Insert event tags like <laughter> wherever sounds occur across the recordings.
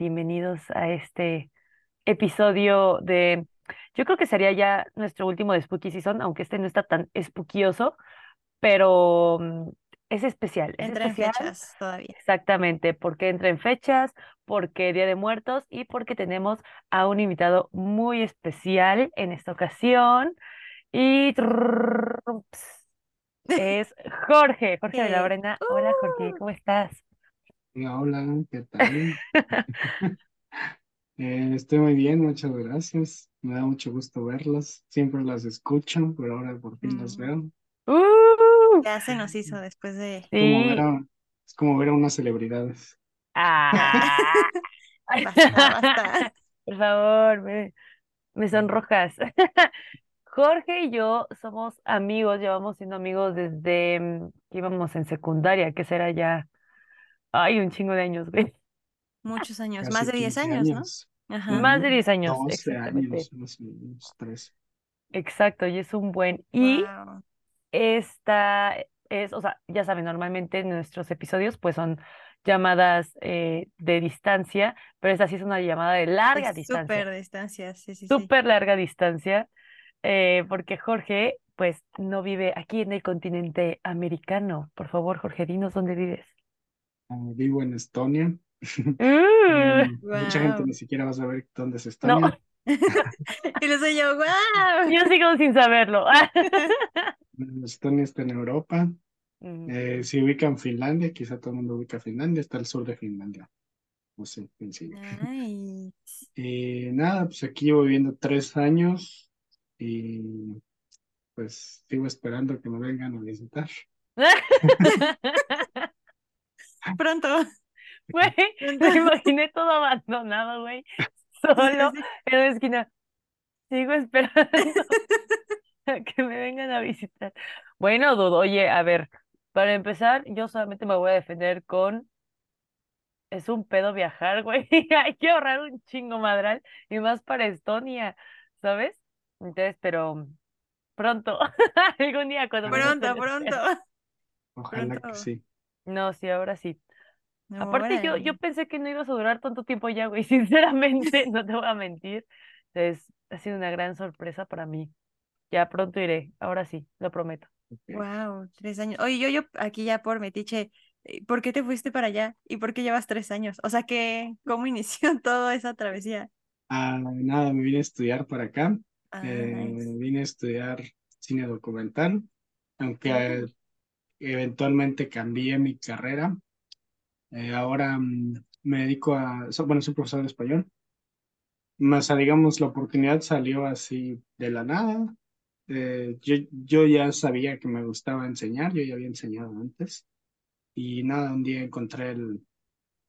Bienvenidos a este episodio de, yo creo que sería ya nuestro último de Spooky Season, aunque este no está tan spookioso, pero mm, es especial, es Entra en fechas todavía. exactamente porque entra en fechas, porque Día de Muertos y porque tenemos a un invitado muy especial en esta ocasión y <laughs> es Jorge, Jorge de la Brena. Hola Jorge, uh, ¿cómo estás? Hola, hola, ¿qué tal? <laughs> Eh, estoy muy bien, muchas gracias. Me da mucho gusto verlas. Siempre las escucho, pero ahora por fin las mm, veo. ¡Uh! ya se nos hizo después de... Como ver Sí. a, es como ver a unas celebridades. Ah, <laughs> Basta, basta. por favor, me, me sonrojas. <laughs> Jorge y yo somos amigos, llevamos siendo amigos desde mm, que íbamos en secundaria, que será ya, ay, un chingo de años, güey. Muchos <laughs> años, más de 10 15 años, ¿no? Ajá. Más de Ujú. 10 años, 12 exactamente. años, más o menos, 13. Exacto, y es un buen. Y Wow. esta es, o sea, ya saben, normalmente nuestros episodios pues son llamadas eh, de distancia, pero esta sí es una llamada de larga distancia. súper distancia, sí, sí, sí. súper larga distancia, eh, porque Jorge, pues, no vive aquí en el continente americano. Por favor, Jorge, dinos dónde vives. Ah, vivo en Estonia. Uh, Mm, <laughs> Mucha gente ni siquiera va a saber dónde es no, Estonia. <laughs> Y lo soy yo, wow. yo sigo sin saberlo. <laughs> Estonia está en Europa. Mm, Eh, se ubica en Finlandia, quizá todo el mundo ubica Finlandia, está al sur de Finlandia. No sé, sencillo. Nice. Y nada, pues aquí llevo viviendo tres años y pues sigo esperando que me vengan a visitar. <laughs> Pronto, <laughs> Güey, me imaginé todo abandonado, güey, <laughs> solo en la esquina. Sigo esperando a que me vengan a visitar. Bueno, Dudo, oye, a ver, para empezar, yo solamente me voy a defender con Es un pedo viajar, güey. Hay que ahorrar un chingo madral y más para Estonia, ¿sabes? Entonces, pero pronto, algún día cuando me Pronto, pronto, ojalá que sí. No, sí, ahora sí. No, Aparte, yo, yo pensé que no ibas a durar tanto tiempo ya, güey. <laughs> Sinceramente, no te voy a mentir. Entonces, ha sido una gran sorpresa para mí. Ya pronto iré, ahora sí, lo prometo. Wow, tres años. Oye, yo, yo aquí ya por metiche, eh, ¿por qué te fuiste para allá? ¿Y por qué llevas tres años? O sea, que, ¿cómo inició <laughs> toda esa travesía? Ah, nada, me vine a estudiar para acá. Ah, Eh, nice. vine a estudiar cine documental, aunque eventualmente cambié mi carrera. Eh, ahora mm, me dedico a, bueno, soy profesor de español. Más, digamos, la oportunidad salió así de la nada. Eh, yo, yo ya sabía que me gustaba enseñar, yo ya había enseñado antes. Y nada, un día encontré el,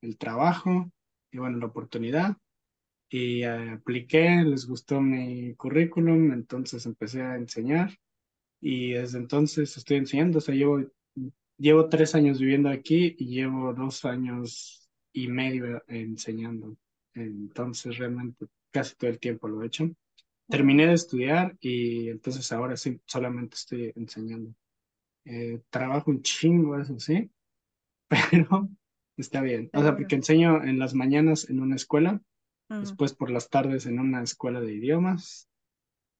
el trabajo y bueno, la oportunidad. Y eh, apliqué, les gustó mi currículum, entonces empecé a enseñar. Y desde entonces estoy enseñando, o sea, llevo, llevo tres años viviendo aquí y llevo dos años y medio enseñando. Entonces realmente casi todo el tiempo lo he hecho. Terminé de estudiar y entonces ahora sí, solamente estoy enseñando. Eh, trabajo un chingo, eso sí, <laughs> pero está bien. O sea, porque enseño en las mañanas en una escuela, Ujú. después por las tardes en una escuela de idiomas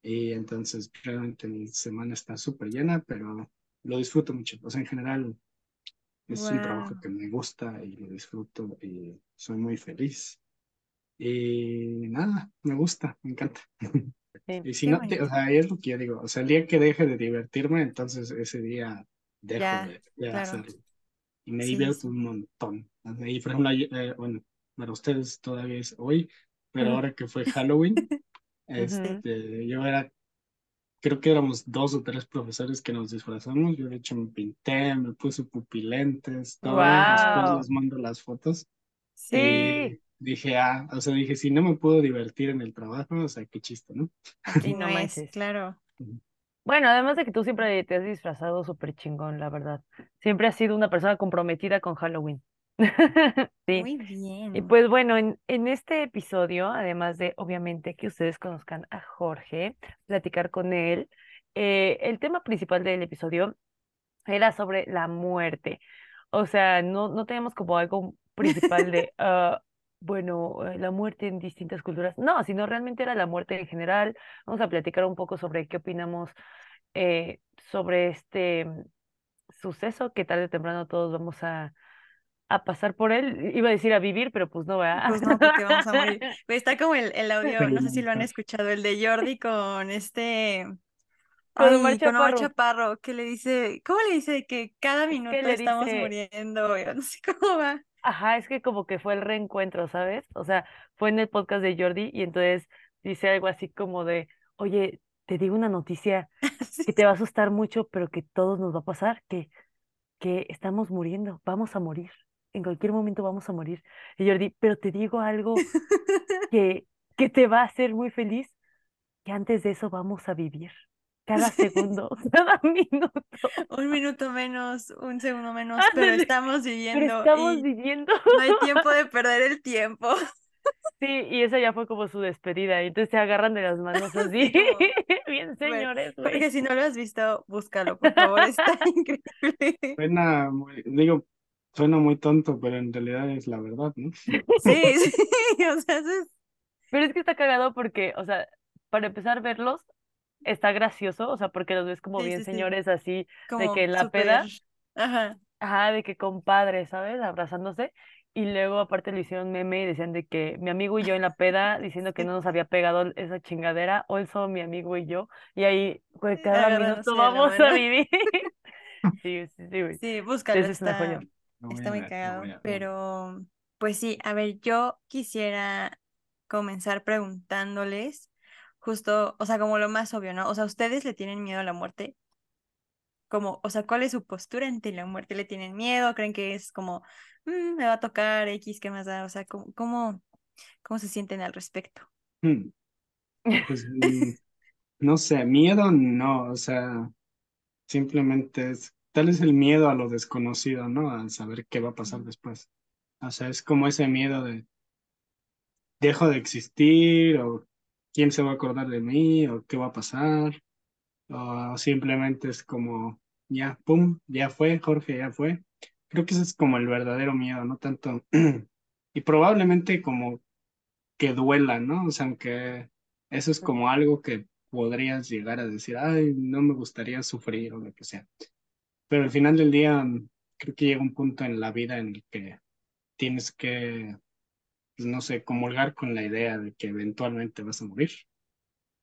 y entonces realmente mi semana está súper llena, pero lo disfruto mucho. O sea, en general es un trabajo Wow. que me gusta y lo disfruto y soy muy feliz. Y nada, me gusta, me encanta. Sí. <laughs> Y si no, te- o sea, es lo que yo digo, o sea, el día que deje de divertirme, entonces ese día dejo Ya, de, de claro. hacerlo. Y me Sí, divierto sí. un montón. Y por ejemplo, eh, bueno, para ustedes todavía es hoy, pero ahora que fue Halloween, <laughs> este, yo era, creo que éramos dos o tres profesores que nos disfrazamos. Yo de hecho me pinté, me puse pupilentes, todo. Después Wow. les mando las fotos. Sí. Y dije, ah, o sea, dije, si no me puedo divertir en el trabajo, o sea, qué chiste, ¿no? Aquí Sí, no es, claro. Bueno, además de que tú siempre te has disfrazado súper chingón, la verdad. Siempre has sido una persona comprometida con Halloween. <laughs> Sí. Muy Y bien. pues bueno, en, en este episodio, además de obviamente que ustedes conozcan a Jorge, platicar con él, eh, el tema principal del episodio era sobre la muerte. O sea, no, no teníamos como algo principal de, <laughs> ah, bueno, eh, la muerte en distintas culturas. No, sino realmente era la muerte en general. Vamos a platicar un poco sobre qué opinamos eh, sobre este mm, suceso que tarde o temprano todos vamos a, a pasar por él. Iba a decir a vivir, pero pues no, ¿verdad? Pues no, porque vamos a morir. <laughs> Pues está como el, el audio, no sé si lo han escuchado, el de Jordi con este, Con Omar ay, con Omar Chaparro. Que le dice, ¿cómo le dice? Que cada Es que minuto le estamos dice, muriendo, yo no sé cómo va. ajá, es que como que fue el reencuentro, ¿sabes? O sea, fue en el podcast de Jordi y entonces dice algo así como de, oye, te digo una noticia <laughs> Sí. que te va a asustar mucho, pero que todos nos va a pasar, que, que estamos muriendo, vamos a morir, en cualquier momento vamos a morir. Y Jordi, pero te digo algo <laughs> que, que te va a hacer muy feliz, que antes de eso vamos a vivir, cada segundo, <laughs> cada minuto. Un minuto menos, un segundo menos, pero Ándale, estamos pero viviendo estamos y viviendo. no hay tiempo de <laughs> perder el tiempo. Sí, y esa ya fue como su despedida, y entonces se agarran de las manos así, bien bueno, señores, güey. porque si no lo has visto, búscalo, por favor, está increíble. Suena muy, digo, suena muy tonto, pero en realidad es la verdad, ¿no? <laughs> Sí, sí, <laughs> o sea, eso es Pero es que está cagado porque, o sea, para empezar a verlos, está gracioso, o sea, porque los ves como Sí, bien sí, sí. señores así, de que en la peda. Ajá. ajá, de que compadres, ¿sabes? Abrazándose. Y luego aparte le hicieron meme y decían de que mi amigo y yo en la peda diciendo que no nos había pegado esa chingadera, hoy solo mi amigo y yo, y ahí, pues cada minuto vamos a vivir. <laughs> Sí, sí, sí, güey. Sí, búscalo, está, está muy cagado. Pero, pues sí, a ver, yo quisiera comenzar preguntándoles justo, o sea, como lo más obvio, ¿no? O sea, ¿ustedes le tienen miedo a la muerte? Como, o sea, ¿cuál es su postura ante la muerte? ¿Le tienen miedo? ¿Creen que es como, "Mm, me va a tocar X, qué más da? O sea, ¿cómo, cómo, cómo se sienten al respecto? Hmm, Pues <laughs> mm, no sé, miedo no, o sea, simplemente es, tal es el miedo a lo desconocido, ¿no? A saber qué va a pasar después. O sea, es como ese miedo de dejo de existir o quién se va a acordar de mí o qué va a pasar o simplemente es como ya, pum, ya fue, Jorge, ya fue. Creo que ese es como el verdadero miedo, no tanto <clears throat> y probablemente como que duela, ¿no? O sea, aunque eso es como algo que podrías llegar a decir, ay, no me gustaría sufrir o lo que sea. Pero al final del día, mm, creo que llega un punto en la vida en el que tienes que, pues, no sé, comulgar con la idea de que eventualmente vas a morir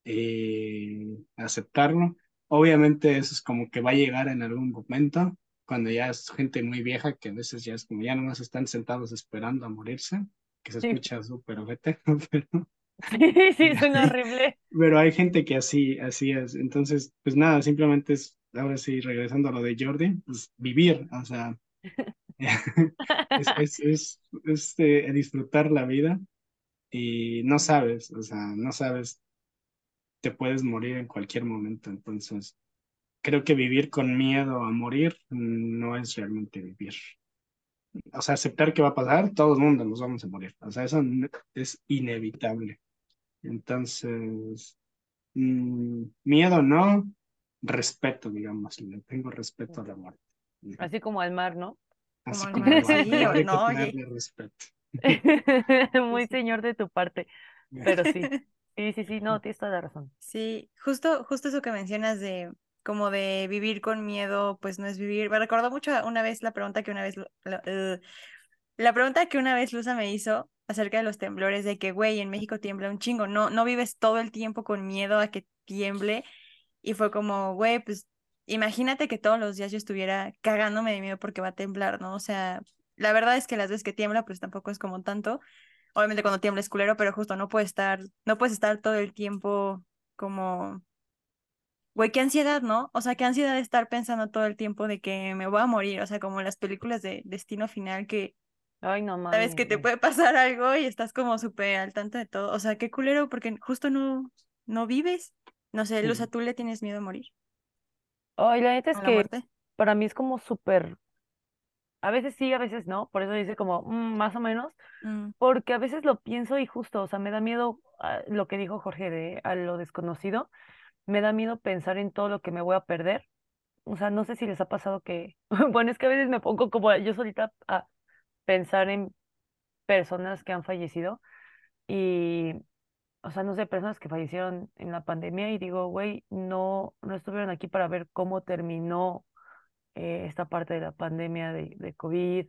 y aceptarlo. Obviamente eso es como que va a llegar en algún momento, cuando ya es gente muy vieja, que a veces ya es como ya nomás están sentados esperando a morirse, que se Sí. escucha súper ojete, <laughs> pero... Sí, <laughs> sí, suena horrible. <laughs> Pero hay gente que así, así es. Entonces, pues nada, simplemente es, ahora sí, regresando a lo de Jordi, pues vivir, o sea, <laughs> es, es, es, es, eh, disfrutar la vida y no sabes, o sea, no sabes, te puedes morir en cualquier momento. Entonces, creo que vivir con miedo a morir no es realmente vivir. O sea, aceptar que va a pasar, todo el mundo nos vamos a morir. O sea, eso es inevitable. Entonces, mm, miedo no, respeto, digamos, le tengo respeto a la muerte. Así como al mar, ¿no? Así al como mar, que no, oye. tenerle respeto. <laughs> Muy señor de tu parte, pero sí. Sí, sí, sí, no, <laughs> tienes toda la razón. Sí, justo, justo eso que mencionas de como de vivir con miedo, pues no es vivir. Me recordó mucho una vez la pregunta que una vez, la, eh, la pregunta que una vez Luza me hizo acerca de los temblores, de que, güey, en México tiembla un chingo, no, no vives todo el tiempo con miedo a que tiemble. Y fue como, güey, pues imagínate que todos los días yo estuviera cagándome de miedo porque va a temblar, ¿no? O sea, la verdad es que las veces que tiembla, pues tampoco es como tanto. Obviamente cuando tiembla es culero, pero justo no puedes estar, no puedes estar todo el tiempo como, güey, qué ansiedad, ¿no? O sea, qué ansiedad de estar pensando todo el tiempo de que me voy a morir, o sea, como en las películas de Destino Final que Ay, no sabes mames. que te puede pasar algo y estás como súper al tanto de todo. O sea, qué culero porque justo no, no vives. No sé, Luz, ¿a tú le tienes miedo a morir? Ay, la neta es ¿A la que muerte? para mí es como súper, a veces sí, a veces no, por eso dice como mm, más o menos, Mm, porque a veces lo pienso y justo, o sea, me da miedo ah, lo que dijo Jorge de a lo desconocido, me da miedo pensar en todo lo que me voy a perder. O sea, no sé si les ha pasado que, <laughs> bueno, es que a veces me pongo como yo solita a pensar en personas que han fallecido y, o sea, no sé, personas que fallecieron en la pandemia y digo, güey, no, no estuvieron aquí para ver cómo terminó eh, esta parte de la pandemia de, de COVID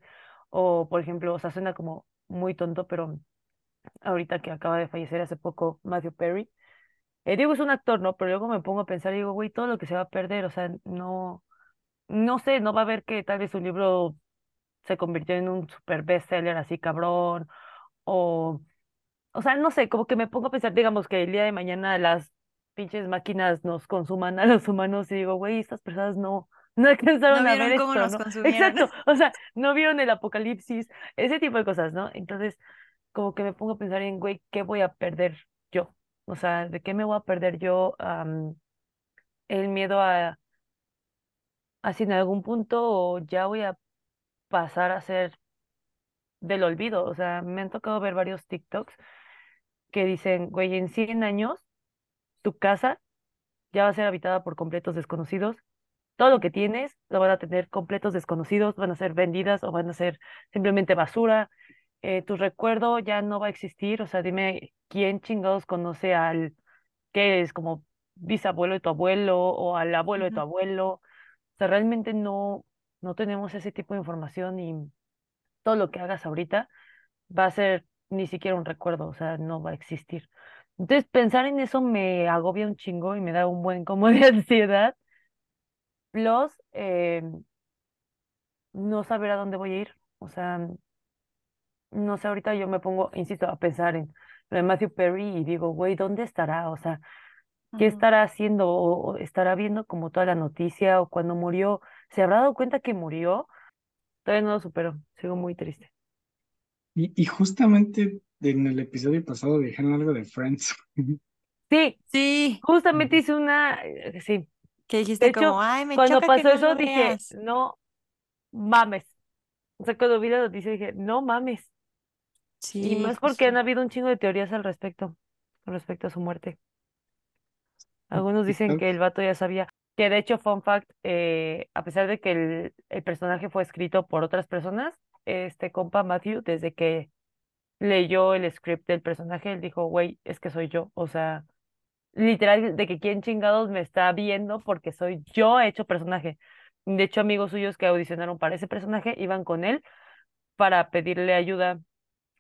o, por ejemplo, o sea, suena como muy tonto, pero ahorita que acaba de fallecer hace poco Matthew Perry, eh, digo, es un actor, ¿no? Pero luego me pongo a pensar y digo, güey, todo lo que se va a perder, o sea, no, no sé, no va a ver que tal vez un libro se convirtió en un super bestseller así cabrón, o, o sea, no sé, como que me pongo a pensar, digamos, que el día de mañana las pinches máquinas nos consuman a los humanos y digo, güey, estas personas no, <laughs> no alcanzaron No a ver cómo esto, nos ¿no? <laughs> Exacto, o sea, no vieron el apocalipsis, ese tipo de cosas, ¿no? Entonces, como que me pongo a pensar en, güey, ¿qué voy a perder yo? O sea, ¿de qué me voy a perder yo? el miedo a, a si en algún punto ya voy a pasar a ser del olvido. O sea, me han tocado ver varios TikToks que dicen, güey, en 100 años tu casa ya va a ser habitada por completos desconocidos. Todo lo que tienes lo van a tener completos desconocidos, van a ser vendidas o van a ser simplemente basura. Eh, tu recuerdo ya no va a existir. O sea, dime quién chingados conoce al que es como bisabuelo de tu abuelo o al abuelo de tu abuelo. O sea, realmente no, no tenemos ese tipo de información y todo lo que hagas ahorita va a ser ni siquiera un recuerdo, o sea, no va a existir. Entonces, pensar en eso me agobia un chingo y me da un buen como <laughs> de ansiedad. Plus, eh, no saber a dónde voy a ir. O sea, no sé, ahorita yo me pongo, insisto, a pensar en lo de Matthew Perry y digo, güey, ¿dónde estará? O sea, ¿qué estará haciendo? ¿O o estará viendo como toda la noticia? ¿O cuando murió? ¿Se habrá dado cuenta que murió? Todavía no lo supero, sigo muy triste. Y, y justamente en el episodio pasado dijeron algo de Friends. <laughs> Sí, Sí, justamente hice una, eh, sí. que De dijiste hecho, como, ay, me cuando choca que pasó no eso dije, veas. no mames. O sea, cuando vi la noticia dije, no mames. Y Sí, más porque han habido un chingo de teorías al respecto, con respecto a su muerte. Algunos dicen que el vato ya sabía. Que de hecho, fun fact, eh, a pesar de que el, el personaje fue escrito por otras personas, este compa Matthew, desde que leyó el script del personaje, él dijo, güey, es que soy yo. O sea, literal, de que quién chingados me está viendo porque soy yo hecho personaje. De hecho, amigos suyos que audicionaron para ese personaje iban con él para pedirle ayuda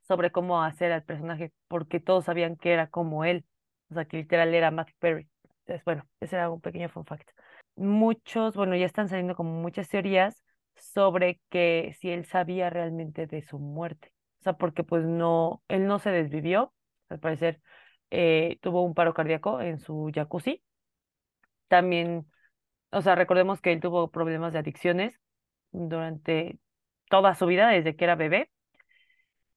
sobre cómo hacer al personaje, porque todos sabían que era como él. O sea, que literal era Matthew Perry. Entonces, bueno, ese era un pequeño fun fact. Muchos, bueno, ya están saliendo como muchas teorías sobre que si él sabía realmente de su muerte. O sea, porque pues no, él no se desvivió, al parecer eh, tuvo un paro cardíaco en su jacuzzi. También, o sea, recordemos que él tuvo problemas de adicciones durante toda su vida, desde que era bebé.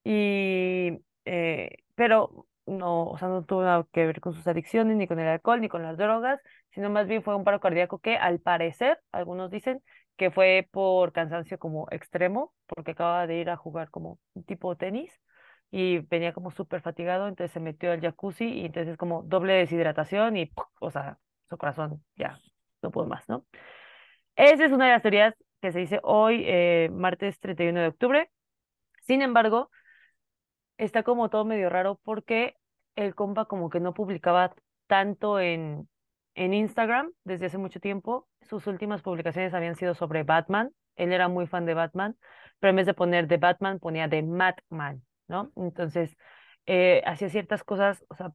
Y, eh, pero no, o sea, no tuvo nada que ver con sus adicciones, ni con el alcohol, ni con las drogas, sino más bien fue un paro cardíaco que al parecer, algunos dicen que fue por cansancio como extremo, porque acaba de ir a jugar como un tipo tenis y venía como súper fatigado, entonces se metió al jacuzzi y entonces como doble deshidratación y, ¡puc! o sea, su corazón ya no pudo más, ¿no? Esa es una de las teorías que se dice hoy, eh, martes 31 de octubre. Sin embargo, está como todo medio raro porque el compa como que no publicaba tanto en, en Instagram desde hace mucho tiempo. Sus últimas publicaciones habían sido sobre Batman. Él era muy fan de Batman, pero en vez de poner de Batman ponía de Madman, ¿no? Entonces, eh, hacía ciertas cosas, o sea,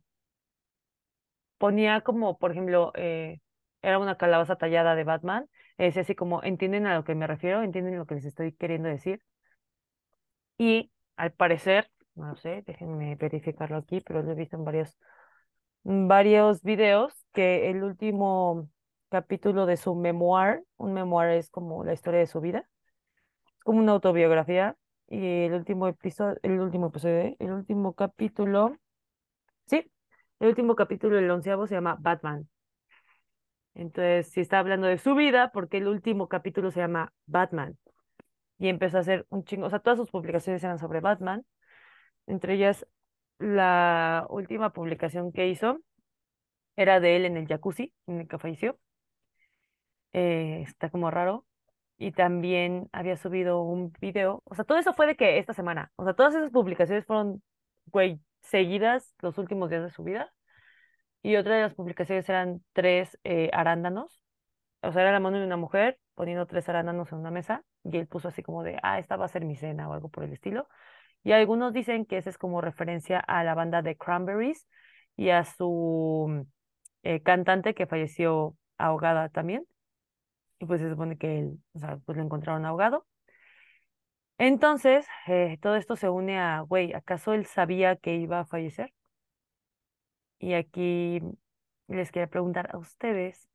ponía como, por ejemplo, eh, era una calabaza tallada de Batman. eh, Decía así como, ¿entienden a lo que me refiero? ¿Entienden lo que les estoy queriendo decir? Y al parecer, no sé, déjenme verificarlo aquí, pero lo he visto en varios, varios videos, que el último capítulo de su memoir, un memoir es como la historia de su vida, es como una autobiografía, y el último episodio, el último episodio, el último capítulo, sí, el último capítulo, el onceavo, se llama Batman. Entonces, si está hablando de su vida, porque el último capítulo se llama Batman. Y empezó a hacer un chingo, o sea, todas sus publicaciones eran sobre Batman Entre ellas, la última publicación que hizo era de él en el jacuzzi, en el que falleció. Eh, está como raro. y también había subido un video, o sea, todo eso fue de que esta semana, o sea, todas esas publicaciones fueron, güey, seguidas los últimos días de su vida. Y otra de las publicaciones eran tres eh, arándanos, o sea, era la mano de una mujer poniendo tres arándanos en una mesa y él puso así como de, ah, esta va a ser mi cena o algo por el estilo. Y algunos dicen que ese es como referencia a la banda de Cranberries y a su eh, cantante que falleció ahogada también. Y pues se supone que él, o sea, pues lo encontraron ahogado. Entonces, eh, todo esto se une a, güey, ¿acaso él sabía que iba a fallecer? Y aquí les quería preguntar a ustedes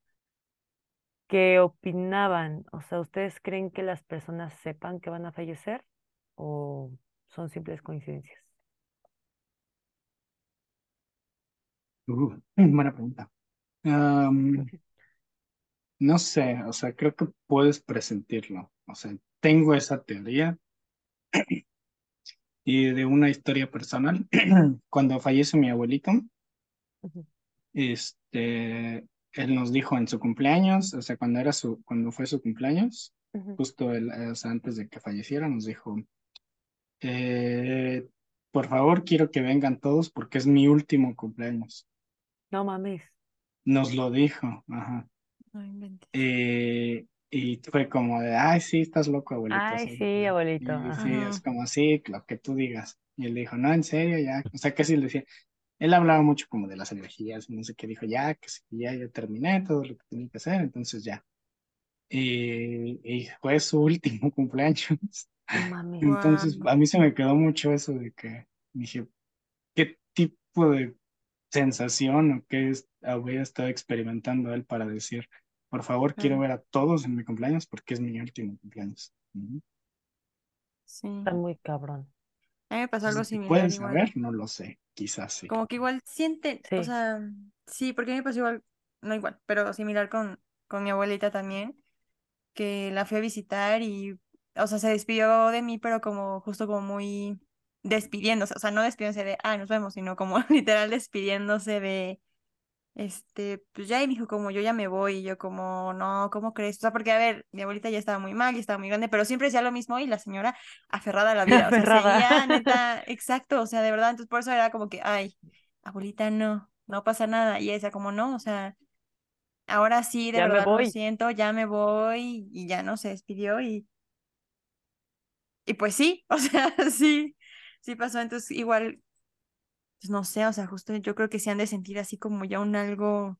qué opinaban. O sea, ¿ustedes creen que las personas sepan que van a fallecer o son simples coincidencias? Uh, <clears throat> buena pregunta. No sé, o sea, creo que puedes presentirlo. O sea, tengo esa teoría <clears throat> y de una historia personal. <clears throat> Cuando fallece mi abuelito, este, él nos dijo en su cumpleaños, o sea, cuando era su, cuando fue su cumpleaños, justo el, o sea, antes de que falleciera, nos dijo, eh, por favor, quiero que vengan todos porque es mi último cumpleaños. No mames. Nos lo dijo, ajá. No inventes. Eh, y fue como de, ay, sí, estás loco, abuelito. Ay, ¿sabes? sí, abuelito. Y sí, es como así, lo que tú digas. Y él dijo, no, en serio, ya. O sea, que sí le decía, él hablaba mucho como de las energías, no sé qué, dijo, ya, que sí, ya, ya terminé todo lo que tenía que hacer, entonces ya. Y, y fue su <laughs> último cumpleaños. Entonces, a mí se me quedó mucho eso de que dije, ¿qué tipo de sensación o qué es, había estado experimentando él para decir, por favor, quiero ver a todos en mi cumpleaños porque es mi último cumpleaños? Ujú. Sí. Está muy cabrón. A mí me pasó algo similar puedes igual. saber, no lo sé, quizás sí. Como que igual sienten, o Sí. sea, sí, porque a mí me pasó igual, no igual, pero similar con, con mi abuelita también, que la fui a visitar y, o sea, se despidió de mí, pero como justo como muy despidiéndose, o sea, no despidiéndose de, ah, nos vemos, sino como <laughs> literal despidiéndose de, este, pues ya, y me dijo como, yo ya me voy, y yo como, no, ¿cómo crees? O sea, porque, a ver, mi abuelita ya estaba muy mal, ya estaba muy grande, pero siempre decía lo mismo y la señora aferrada a la vida, o sea, Aferrada. seguía, <laughs> neta, exacto, o sea, de verdad, entonces por eso era como que, ay, abuelita, no, no pasa nada, y ella decía como, no, o sea, ahora sí, de Ya verdad lo siento, ya me voy, y ya no se despidió, y, y pues sí, <laughs> o sea, sí, sí pasó, entonces igual, pues no sé, o sea, justo yo creo que se han de sentir así como ya un algo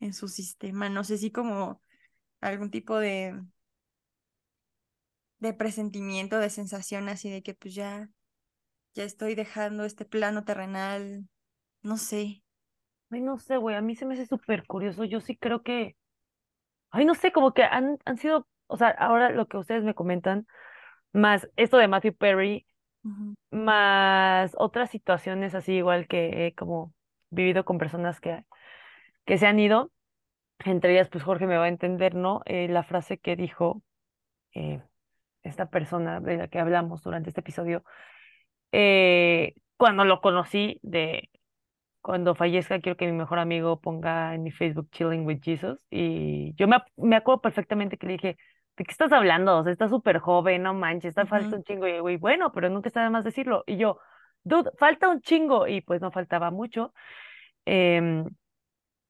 en su sistema, no sé si como algún tipo de, de presentimiento, de sensación así de que pues ya, ya estoy dejando este plano terrenal, no sé. Ay, no sé, güey, a mí se me hace súper curioso. Yo sí creo que, ay, no sé, como que han, han sido, o sea, ahora lo que ustedes me comentan, más esto de Matthew Perry, más otras situaciones así igual que he como vivido con personas que, que se han ido, entre ellas pues Jorge me va a entender, ¿no? Eh, la frase que dijo eh, esta persona de la que hablamos durante este episodio, eh, cuando lo conocí de cuando fallezca, quiero que mi mejor amigo ponga en mi Facebook Chilling with Jesus. Y yo me, me acuerdo perfectamente que le dije, ¿de qué estás hablando? O sea, está súper joven, no manches, está falta un chingo. Y güey, bueno, pero nunca está de más decirlo. Y yo, dude, falta un chingo. Y pues no faltaba mucho. Em,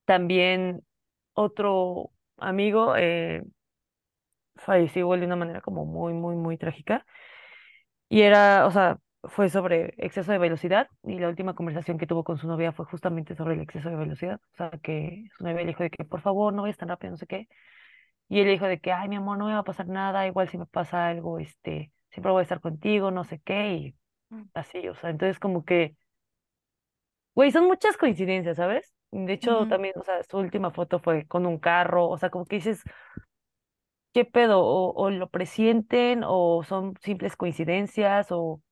también otro amigo eh, falleció igual de una manera como muy, muy, muy trágica. Y era, o sea, fue sobre exceso de velocidad y la última conversación que tuvo con su novia fue justamente sobre el exceso de velocidad. O sea, que su novia le dijo de que por favor no vayas tan rápido, no sé qué. Y él le dijo de que, ay, mi amor, no me va a pasar nada, igual si me pasa algo, este, siempre voy a estar contigo, no sé qué, y mm, así, o sea, entonces como que, güey, son muchas coincidencias, ¿sabes? De hecho, también, o sea, su última foto fue con un carro, o sea, como que dices, ¿qué pedo? O, o lo presienten, o son simples coincidencias, o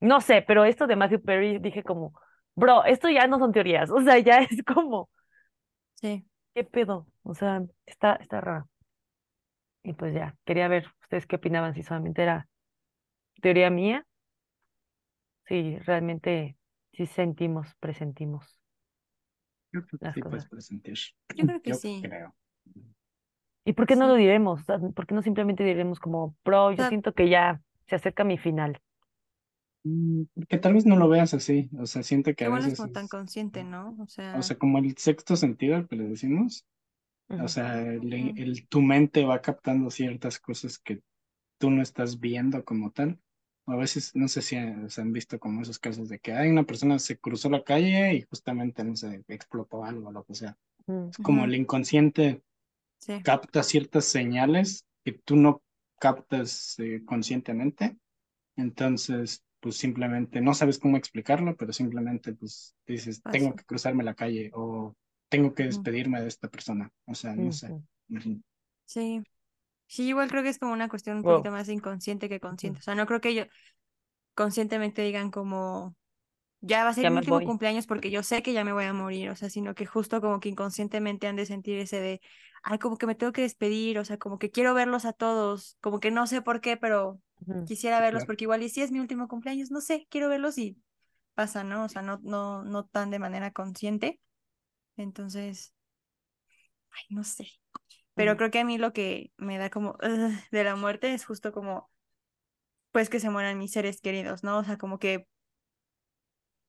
No sé, pero esto de Matthew Perry dije como, bro, esto ya no son teorías, o sea, ya <laughs> es como, Sí, ¿qué pedo? O sea, está, está raro. Y pues ya, quería ver ustedes qué opinaban, si solamente era teoría mía, si realmente sí sentimos, presentimos Yo creo que las sí puedes cosas. presentir. yo creo que Yo sí. creo. ¿Y por qué no lo diremos? O sea, ¿por qué no simplemente diremos como, bro, O yo sea, siento que ya se acerca mi final? Mm, Que tal vez no lo veas así, o sea, siento que a igual no es veces como tan es, consciente, ¿no? O o sea, sea, como el sexto sentido que le decimos, o Ujú, sea, el, ujú, el- tu mente va captando ciertas cosas que tú no estás viendo como tal. O a veces, no sé si eh, se han visto como esos casos de que hay una persona se cruzó la calle y justamente, no sé, explotó algo o lo que sea. ujú, Es como el inconsciente sí, capta ciertas señales que tú no captas eh, conscientemente. Entonces, pues simplemente no sabes cómo explicarlo, pero simplemente pues dices, tengo que cruzarme la calle o tengo que despedirme de esta persona. O sea, no sé. Sí. Sí, igual creo que es como una cuestión un poquito Wow. más inconsciente que consciente. O sea, no creo que ellos conscientemente digan como, ya va a ser Ya mi último voy. cumpleaños porque yo sé que ya me voy a morir. O sea, sino que justo como que inconscientemente han de sentir ese de, ay, como que me tengo que despedir. O sea, como que quiero verlos a todos. Como que no sé por qué, pero Quisiera verlos claro. porque igual y si es mi último cumpleaños, no sé, quiero verlos y pasa, ¿no? O sea, no, no, no tan de manera consciente. Entonces, ay, no sé. Pero creo que a mí lo que me da como de la muerte es justo como, pues que se mueran mis seres queridos, ¿no? O sea, como que,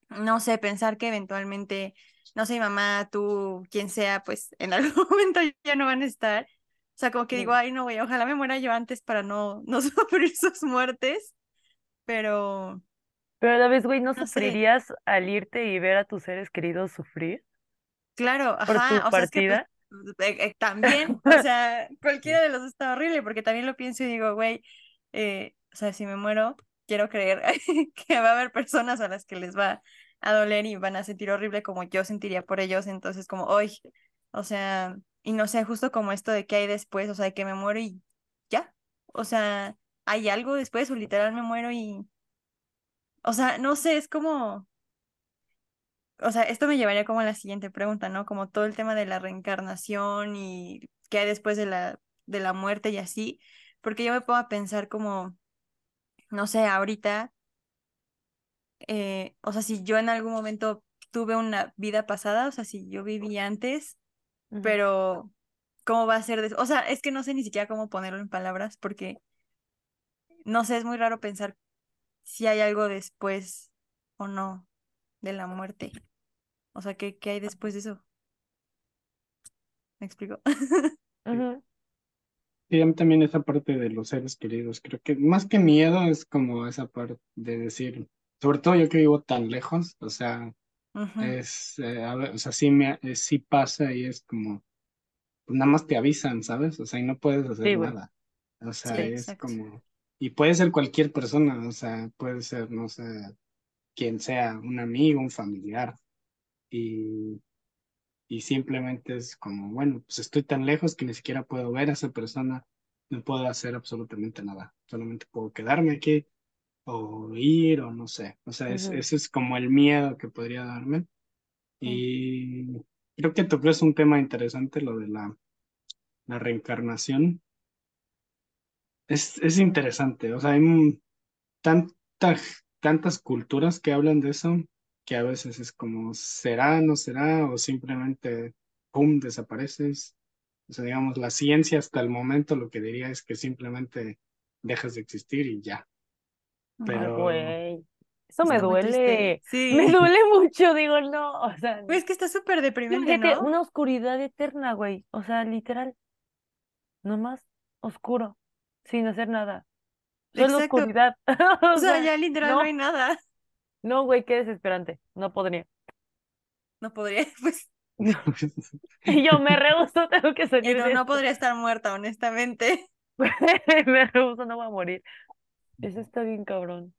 no sé, pensar que eventualmente, no sé, mamá, tú, quien sea, pues en algún <laughs> momento ya no van a estar. O sea, como que digo, ay, no, güey, ojalá me muera yo antes para no, no <laughs> sufrir sus muertes, pero Pero a la vez, güey, ¿no no sé. sufrirías al irte y ver a tus seres queridos sufrir Claro, por tu ajá, o sea, es que pues partida? eh, eh, también, <laughs> o sea, cualquiera de los dos está horrible, porque también lo pienso y digo, güey, eh, o sea, si me muero, quiero creer <laughs> que va a haber personas a las que les va a doler y van a sentir horrible como yo sentiría por ellos, entonces como, hoy, o sea, y no sé, justo como esto de qué hay después, o sea, que me muero y ya, o sea, hay algo después o literal me muero y, o sea, no sé, es como o sea, esto me llevaría como a la siguiente pregunta, ¿no? Como todo el tema de la reencarnación y qué hay después de la, de la muerte y así, porque yo me a pensar como, no sé, ahorita, eh, o sea, si yo en algún momento tuve una vida pasada, o sea, si yo viví antes, Pero ¿cómo va a ser? des- O sea, es que no sé ni siquiera cómo ponerlo en palabras, porque, no sé, es muy raro pensar si hay algo después o no de la muerte. O sea, ¿qué, qué hay después de eso? ¿Me explico? <laughs> Sí, a mí también esa parte de los seres queridos, creo que más que miedo es como esa parte de decir, sobre todo yo que vivo tan lejos, o sea, Es, eh, a ver, o sea, sí, me, eh, sí pasa y es como, pues nada más te avisan, ¿sabes? O sea, y no puedes hacer Sí, nada. O Sí, sea, es exacto. como, y puede ser cualquier persona, o sea, puede ser, no sé, quien sea, un amigo, un familiar, y, y simplemente es como, bueno, pues estoy tan lejos que ni siquiera puedo ver a esa persona, no puedo hacer absolutamente nada, solamente puedo quedarme aquí o ir o no sé, o sea, es, ese es como el miedo que podría darme, y creo que tocó es un tema interesante, lo de la, la reencarnación. Es, es interesante, o sea, hay tantas culturas que hablan de eso que a veces es como, ¿será, no será? O simplemente, ¡pum!, desapareces. O sea, digamos, la ciencia hasta el momento lo que diría es que simplemente dejas de existir y ya. Ay. Pero, güey. Eso me Está duele. Me duele mucho, digo, no. O sea, Pues es que está súper deprimente, ¿no? una oscuridad eterna, güey. O sea, literal, nomás oscuro, sin hacer nada. Solo Exacto. oscuridad. <laughs> O sea, ya literal no hay no, nada. no, güey, qué desesperante. No podría. No podría, <laughs> pues. Yo me rehuso, <laughs> tengo que salir no, de no esto. podría estar muerta, honestamente. Me rehuso, no voy a morir. Eso está bien cabrón.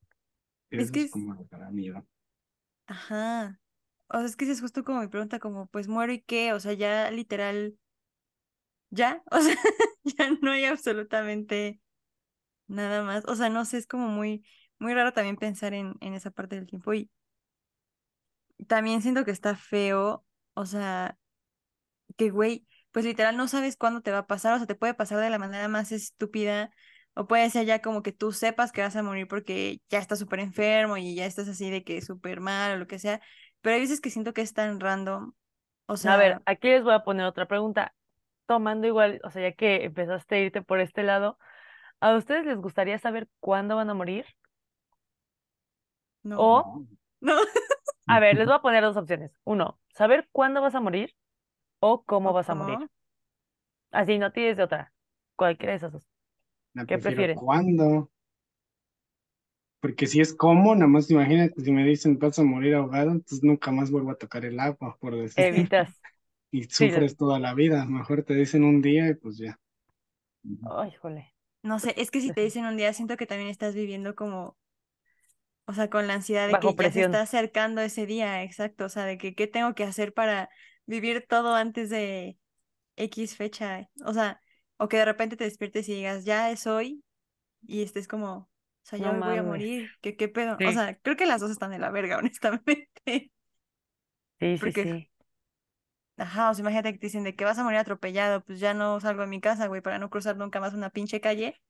Es que es es. como lo que da miedo. Ajá. O sea, es que esa es justo como mi pregunta, como, pues muero y qué. O sea, ya literal. Ya. <laughs> O sea, ya no hay absolutamente nada más. O sea, no sé, es como muy, muy raro también pensar en, en esa parte del tiempo. Y también siento que está feo. O sea. que, güey, pues literal no sabes cuándo te va a pasar, o sea, te puede pasar de la manera más estúpida, o puede ser ya como que tú sepas que vas a morir porque ya estás súper enfermo y ya estás así de que súper mal o lo que sea, pero hay veces que siento que es tan random, o A ver, aquí les voy a poner otra pregunta. tomando igual, o sea, ya que empezaste a irte por este lado, ¿a ustedes les gustaría saber cuándo van a morir? No. O, No. <laughs> a ver, les voy a <laughs> poner dos opciones. Uno, saber cuándo vas a morir o cómo ¿O vas a morir. Así, no tienes de otra. Cualquiera de esas dos. ¿Qué prefieren? cuándo. Porque si es como, nada más imagínate, si me dicen vas a morir ahogado, entonces nunca más vuelvo a tocar el agua, por decir. Evitas. <laughs> Y Sí, sufres toda la vida. Mejor te dicen un día y pues ya. Ay, jole. No sé, es que si te dicen un día, siento que también estás viviendo como, o sea, con la ansiedad de Bajo que ya se presión. está acercando ese día, exacto, o sea, de que qué tengo que hacer para vivir todo antes de X fecha, o sea, o que de repente te despiertes y digas, ya es hoy, y estés como, o sea, ya No hoy voy a morir, ¿qué, qué pedo? O sea, creo que las dos están de la verga, <laughs> honestamente, sí, sí, porque, sí. ajá, o sea, imagínate que te dicen de que vas a morir atropellado, pues ya no salgo de mi casa, güey, para no cruzar nunca más una pinche calle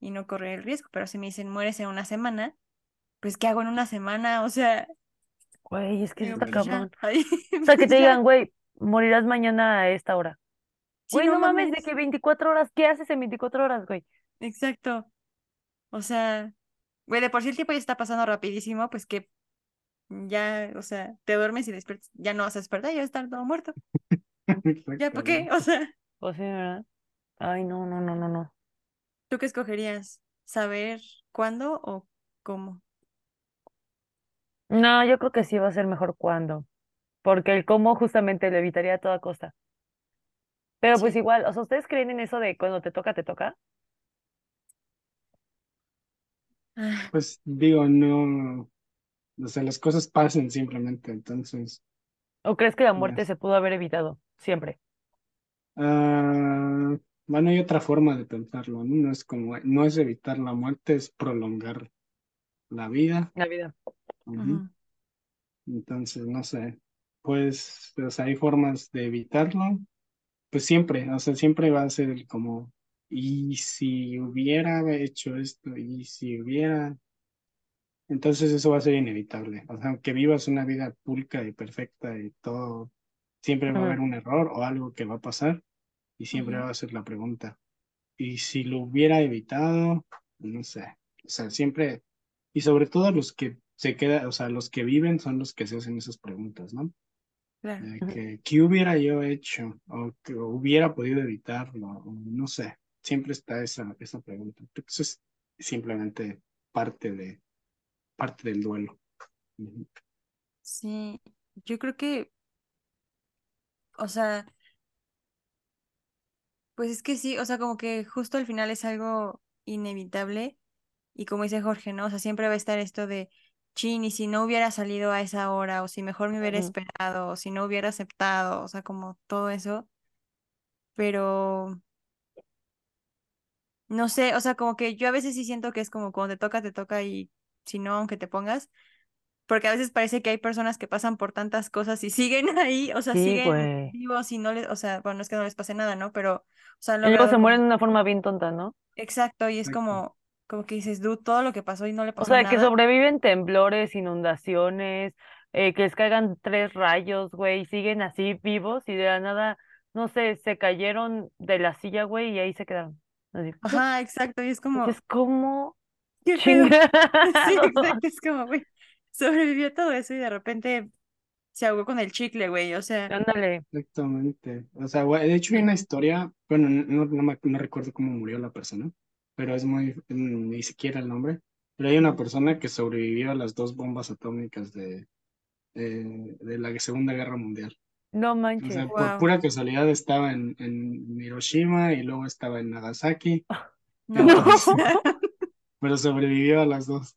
y no correr el riesgo, pero si me dicen mueres en una semana, pues ¿qué hago en una semana? O sea, Güey, es que está pues cabrón. <laughs> O sea, que pues te digan, güey, morirás mañana a esta hora. Sí, Güey, no no mames, de que 24 horas, ¿qué haces en 24 horas, güey? exacto, o sea, güey, de por sí el tiempo ya está pasando rapidísimo, pues que ya, o sea, te duermes y despiertas, ya no vas a despertar, ya vas a estar todo muerto, <laughs> ya, ¿por qué? O sea, Pues sí, ¿verdad? Ay, no, no, no, no, no. ¿tú qué escogerías? ¿Saber cuándo o cómo? No, yo creo que sí va a ser mejor cuando. Porque el cómo justamente lo evitaría a toda costa. Pero pues igual, o sea, ¿ustedes creen en eso de cuando te toca, te toca? Ah, Pues digo, no, o sea, las cosas pasan simplemente, entonces, ¿O crees que la muerte se pudo haber evitado? Siempre. Ah, bueno, hay otra forma de pensarlo, ¿no? No es como, no es evitar la muerte, es prolongar la vida. La vida. Entonces, no sé, pues, o sea, hay formas de evitarlo, pues siempre, o sea, siempre va a ser el como, y si hubiera hecho esto, y si hubiera, entonces eso va a ser inevitable. O sea, aunque vivas una vida pulca y perfecta y todo, siempre va a haber un error o algo que va a pasar y siempre va a ser la pregunta. Y si lo hubiera evitado, no sé, o sea, siempre, y sobre todo los que se quedan, o sea, los que viven son los que se hacen esas preguntas, ¿no? Claro. Que, ¿qué hubiera yo hecho? O que hubiera podido evitarlo, no sé, siempre está esa, esa pregunta. Eso es simplemente parte de, parte del duelo. Sí, yo creo que, o sea, pues es que sí, o sea, como que justo al final es algo inevitable y como dice Jorge, ¿no? O sea, siempre va a estar esto de, chin, y si no hubiera salido a esa hora, o si mejor me hubiera esperado, o si no hubiera aceptado, o sea, como todo eso, pero no sé, o sea, como que yo a veces sí siento que es como cuando te toca, te toca y si no, aunque te pongas. Porque a veces parece que hay personas que pasan por tantas cosas y siguen <laughs> ahí, o sea, Sí, siguen güey. vivos y no les, o sea, bueno, no es que no les pase nada, ¿no? Pero, o sea, luego se mueren de una forma bien tonta, ¿no? exacto, y es Exacto. como, como que dices, dude, todo lo que pasó y no le O pasó sea, que nada. sobreviven temblores, inundaciones, eh, que les caigan tres rayos, güey, y siguen así vivos y de la nada, no sé, se cayeron de la silla, güey, y ahí se quedaron. Así. Ajá, exacto, y es como, Entonces, ¿cómo ¿qué? <laughs> Sí, <laughs> exacto, es como, güey, sobrevivió todo eso y de repente se ahogó con el chicle, güey, o sea, Ándale. Exactamente. O sea, güey, de hecho hay una historia, bueno, no, no, me- no recuerdo cómo murió la persona, pero es muy, mm, ni siquiera el nombre, pero hay una persona que sobrevivió a las dos bombas atómicas de, eh, de la Segunda Guerra Mundial. No O manches. por pura casualidad estaba en, en Hiroshima y luego estaba en Nagasaki, <laughs> no, entonces, o sea, pero sobrevivió a las dos.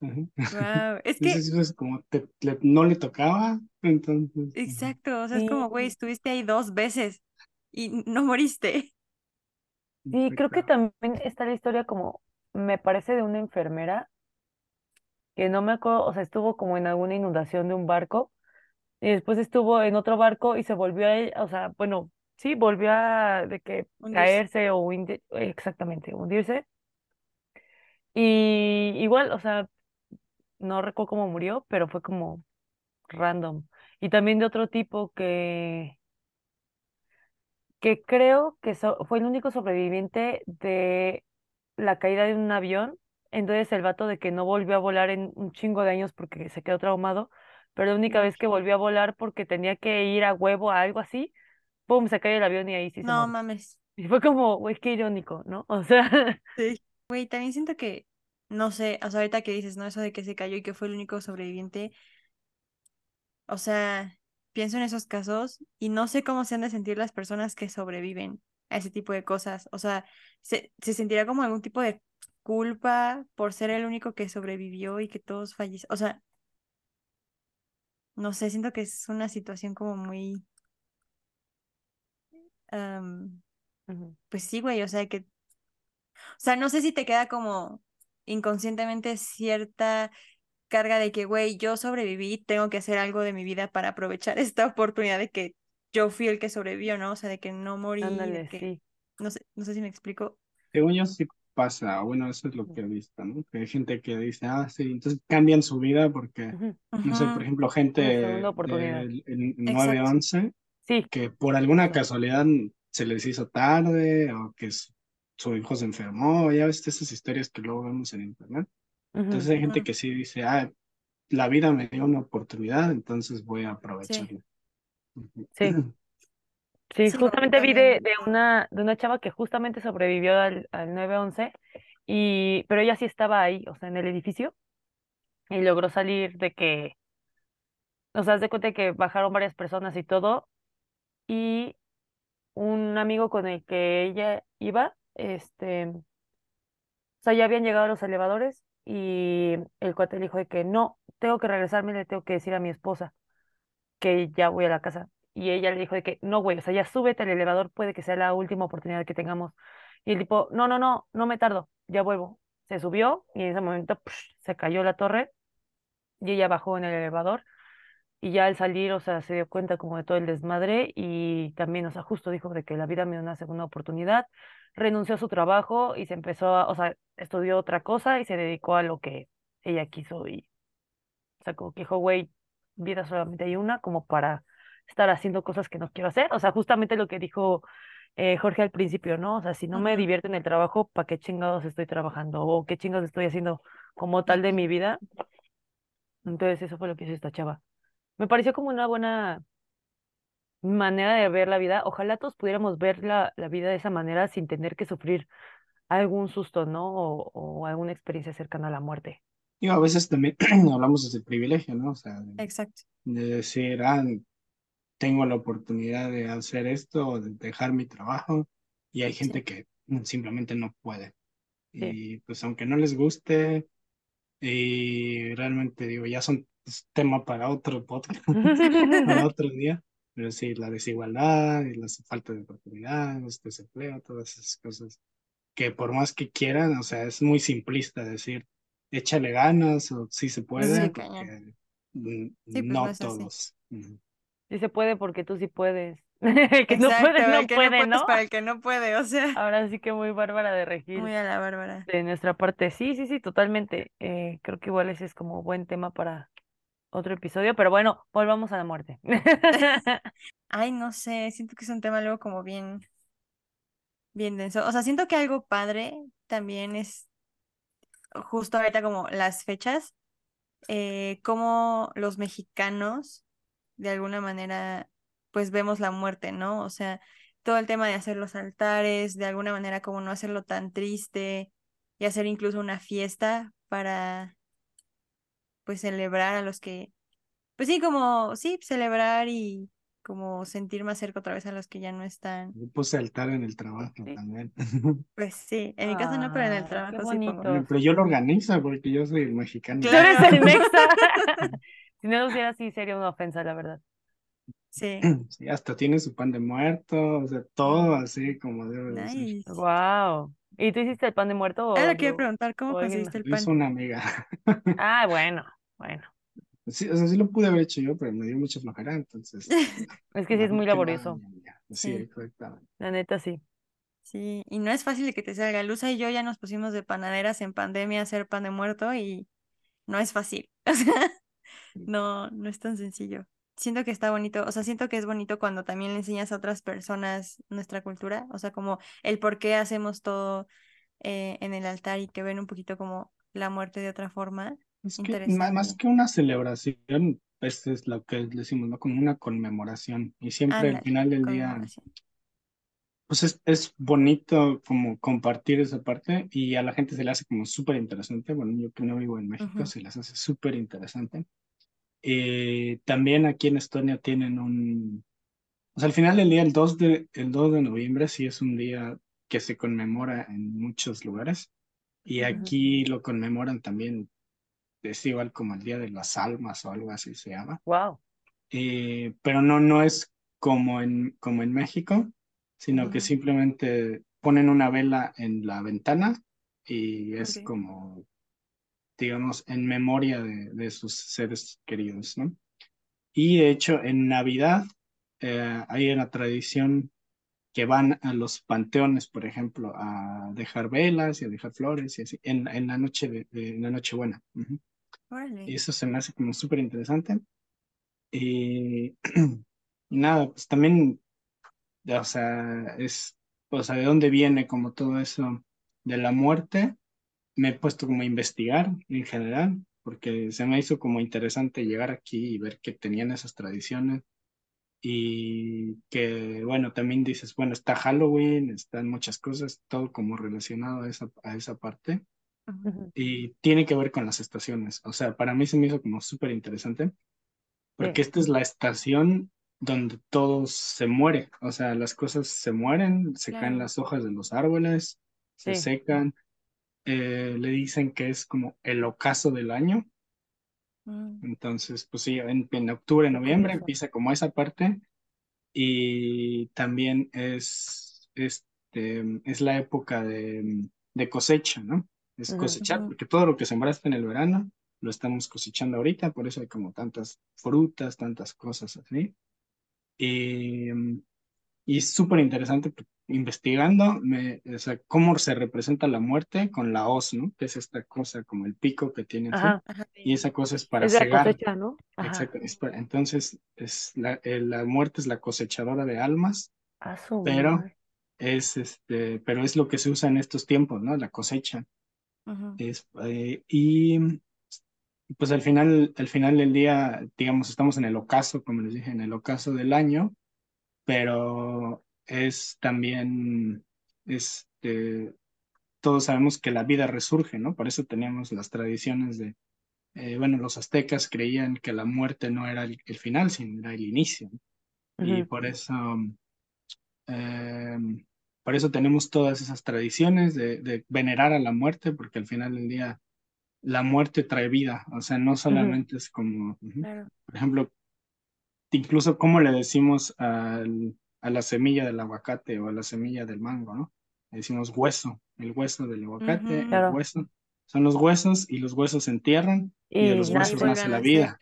Wow, es que, Entonces eso es como te- le- no le tocaba, entonces. exacto, o sea, es como, güey, estuviste ahí dos veces y no moriste. Sí, creo que también está la historia como, me parece de una enfermera que no me acuerdo, o sea, estuvo como en alguna inundación de un barco y después estuvo en otro barco y se volvió a, e- o sea, bueno, sí, volvió a de que Hundirse. caerse o exactamente, hundirse. Y igual, o sea, no recuerdo cómo murió, pero fue como random. Y también de otro tipo que, que creo que so- fue el único sobreviviente de la caída de un avión. Entonces el vato de que no volvió a volar en un chingo de años porque se quedó traumado, pero la única vez que volvió a volar porque tenía que ir a huevo a algo así, pum, se cayó el avión y ahí sí no mames. <laughs> Y fue como, güey, qué irónico, ¿no? O sea, <laughs> Sí. Güey, también siento que, no sé, o sea, ahorita que dices, ¿no? Eso de que se cayó y que fue el único sobreviviente, o sea, pienso en esos casos y no sé cómo se han de sentir las personas que sobreviven a ese tipo de cosas. O sea, se, se sentirá como algún tipo de culpa por ser el único que sobrevivió y que todos fallecieron. O sea, no sé, siento que es una situación como muy, pues sí, güey, o sea, que, o sea, no sé si te queda como inconscientemente cierta carga de que, güey, yo sobreviví, tengo que hacer algo de mi vida para aprovechar <laughs> esta oportunidad de que yo fui el que sobrevivió, ¿no? O sea, de que no morí, de ándale, que, sí. no sé, no sé si me explico. Según yo sí pasa, bueno, eso es lo que he visto, ¿no? Que hay gente que dice, ah, sí, entonces cambian su vida porque, no sé, por ejemplo, gente del el exacto. 911 Sí, que por alguna casualidad se les hizo tarde o que su, su hijo se enfermó, ya ves esas historias que luego vemos en internet. Entonces hay gente que sí dice, ah, la vida me dio una oportunidad, entonces voy a aprovecharla. Sí, <clears throat> sí, justamente vi de, de una, de una chava que justamente sobrevivió al, al 911 y, pero ella sí estaba ahí, o sea, en el edificio y logró salir de que, o sea, haz de cuenta que bajaron varias personas y todo y un amigo con el que ella iba, este, o sea, ya habían llegado los elevadores y el cuate le dijo de que no, tengo que regresarme, le tengo que decir a mi esposa que ya voy a la casa. Y ella le dijo de que no, güey, o sea, ya súbete al elevador, puede que sea la última oportunidad que tengamos. Y el tipo, no, no, no, no me tardo, ya vuelvo. Se subió y en ese momento se cayó la torre y ella bajó en el elevador y ya al salir, o sea, se dio cuenta como de todo el desmadre y también, o sea, justo dijo de que la vida me dio una segunda oportunidad, renunció a su trabajo y se empezó a, o sea, estudió otra cosa y se dedicó a lo que ella quiso y, o sea, como que dijo, güey, vida solamente hay una, como para estar haciendo cosas que no quiero hacer, o sea, justamente lo que dijo eh, Jorge al principio, ¿no? O sea, si no me divierto en el trabajo, ¿para qué chingados estoy trabajando? O qué chingados estoy haciendo como tal de mi vida. Entonces, eso fue lo que hizo esta chava. Me pareció como una buena manera de ver la vida. Ojalá todos pudiéramos ver la, la vida de esa manera sin tener que sufrir algún susto, ¿no? O, o alguna experiencia cercana a la muerte. Y a veces también <clears throat> hablamos desde el privilegio, ¿no? O sea, de, Exacto. de decir, ah, tengo la oportunidad de hacer esto o de dejar mi trabajo y hay Sí. gente que simplemente no puede. Sí. Y pues aunque no les guste, y realmente digo, ya son es tema para otro podcast, <laughs> para <laughs> otro día, pero sí, la desigualdad y la falta de oportunidades, desempleo, todas esas cosas, que por más que quieran, o sea, es muy simplista decir, échale ganas o sí se puede, Sí, porque mm, Sí, pues no no todos. Mm. Sí se puede porque tú sí puedes. El <laughs> que no Exacto, puede, el no que no puede, puede ¿no? para el que no puede, o sea, Ahora sí que muy bárbara de regir muy a la bárbara. de nuestra parte. Sí, sí, sí, totalmente. Eh, creo que igual ese es como buen tema para otro episodio, pero bueno, volvamos a la muerte. <laughs> <laughs> Ay, no sé, siento que es un tema luego como bien, bien denso. O sea, siento que algo padre también es justo ahorita como las fechas, eh, como los mexicanos de alguna manera pues vemos la muerte, ¿no? O sea, todo el tema de hacer los altares, de alguna manera como no hacerlo tan triste y hacer incluso una fiesta para pues celebrar a los que, pues sí, como, sí, celebrar y como sentir más cerca otra vez a los que ya no están. Yo puse altar en el trabajo Sí. también. Pues sí, en mi caso no, pero en el Ah, trabajo sí pongo. Pero yo lo organizo porque yo soy el mexicano. Tú eres Claro. el mexa. <laughs> <laughs> Si no lo hiciera así, sería una ofensa, la verdad. Sí, <clears throat> Sí, hasta tiene su pan de muerto, o sea, todo así como debe de ser. nice. Wow. ¿Y tú hiciste el pan de muerto Ahora o, le quiero preguntar, ¿cómo conseguiste el Lo hizo pan? una amiga. Ah, bueno, bueno. Sí, o sea, sí lo pude haber hecho yo, pero me dio mucha flojera, entonces. <laughs> Es que sí es muy laborioso. Sí, Sí. exactamente. La neta, sí. Sí, y no es fácil de que te salga. Luza y yo ya nos pusimos de panaderas en pandemia a hacer pan de muerto y no es fácil. <laughs> O sea, no, no es tan sencillo. siento que está bonito, o sea, siento que es bonito cuando también le enseñas a otras personas nuestra cultura, o sea, como el por qué hacemos todo eh, en el altar y que ven un poquito como la muerte de otra forma. Es que más que una celebración, pues es lo que decimos, ¿no? Como una conmemoración. Y siempre al Ándale, final del día, pues es, es bonito como compartir esa parte y a la gente se le hace como súper interesante. Bueno, yo que no vivo en México, Ujú, se les hace súper interesante. Eh, también aquí en Estonia tienen un, o sea, al final del día, el 2 de, el 2 de noviembre sí es un día que se conmemora en muchos lugares y ujú, Ujú. aquí lo conmemoran también, es igual como el Día de las Almas o algo así se llama. Wow. Eh, pero no, no es como en, como en México, sino que simplemente ponen una vela en la ventana y es como, digamos, en memoria de, de sus seres queridos, ¿no? Y de hecho, en Navidad eh, hay una tradición que van a los panteones, por ejemplo, a dejar velas y a dejar flores y así, en, en la noche de, de- en la Nochebuena. Ujú. Y Órale. eso se me hace como súper interesante. Y, <clears throat> y nada, pues también, o sea, es, o sea, de dónde viene como todo eso de la muerte. Me he puesto como a investigar en general, porque se me hizo como interesante llegar aquí y ver que tenían esas tradiciones y que, bueno, también dices, bueno, está Halloween, están muchas cosas, todo como relacionado a esa, a esa parte Y tiene que ver con las estaciones. O sea, para mí se me hizo como súper interesante porque Sí, esta es la estación donde todo se muere, o sea, las cosas se mueren, se caen las hojas de los árboles, se secan, eh, le dicen que es como el ocaso del año. Mm, Entonces, pues sí, en, en octubre, noviembre empieza como esa parte y también es, este, es la época de, de cosecha, ¿no? Es cosechar, porque todo lo que sembraste en el verano lo estamos cosechando ahorita, por eso hay como tantas frutas, tantas cosas así. Y, mm, y es súper interesante investigando me, o sea, cómo se representa la muerte con la hoz, ¿no? Que es esta cosa como el pico que tiene así. Ajá. Y esa cosa es para Es de la cegar. cosecha, ¿no? Exacto. Es para- entonces, es la, eh, la muerte es la cosechadora de almas, pero es este, pero es lo que se usa en estos tiempos, ¿no? La cosecha. Es, eh, y pues al final, al final del día, digamos, estamos en el ocaso, como les dije, en el ocaso del año, pero es también, este, todos sabemos que la vida resurge, ¿no? Por eso teníamos las tradiciones de, eh, bueno, los aztecas creían que la muerte no era el, el final, sino era el inicio, ¿no? Y por eso, eh, por eso tenemos todas esas tradiciones de, de venerar a la muerte, porque al final del día la muerte trae vida, o sea, no solamente es como. Claro. Por ejemplo, incluso cómo le decimos al- a la semilla del aguacate o a la semilla del mango, ¿no? Le decimos hueso, el hueso del aguacate, el Claro. hueso. Son los huesos y los huesos se entierran y de los huesos nace. la vida.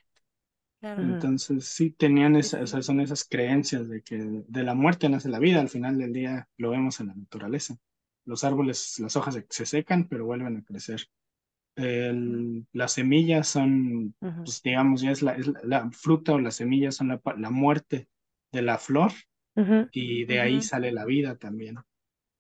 Claro. Entonces, sí tenían Sí, esa, o sí. sea, son esas creencias de que de la muerte nace la vida. Al final del día lo vemos en la naturaleza. Los árboles, las hojas se, se secan, pero vuelven a crecer. El- las semillas son, pues digamos, ya es la, es la, la fruta o las semillas son la, la muerte de la flor y de ahí sale la vida también.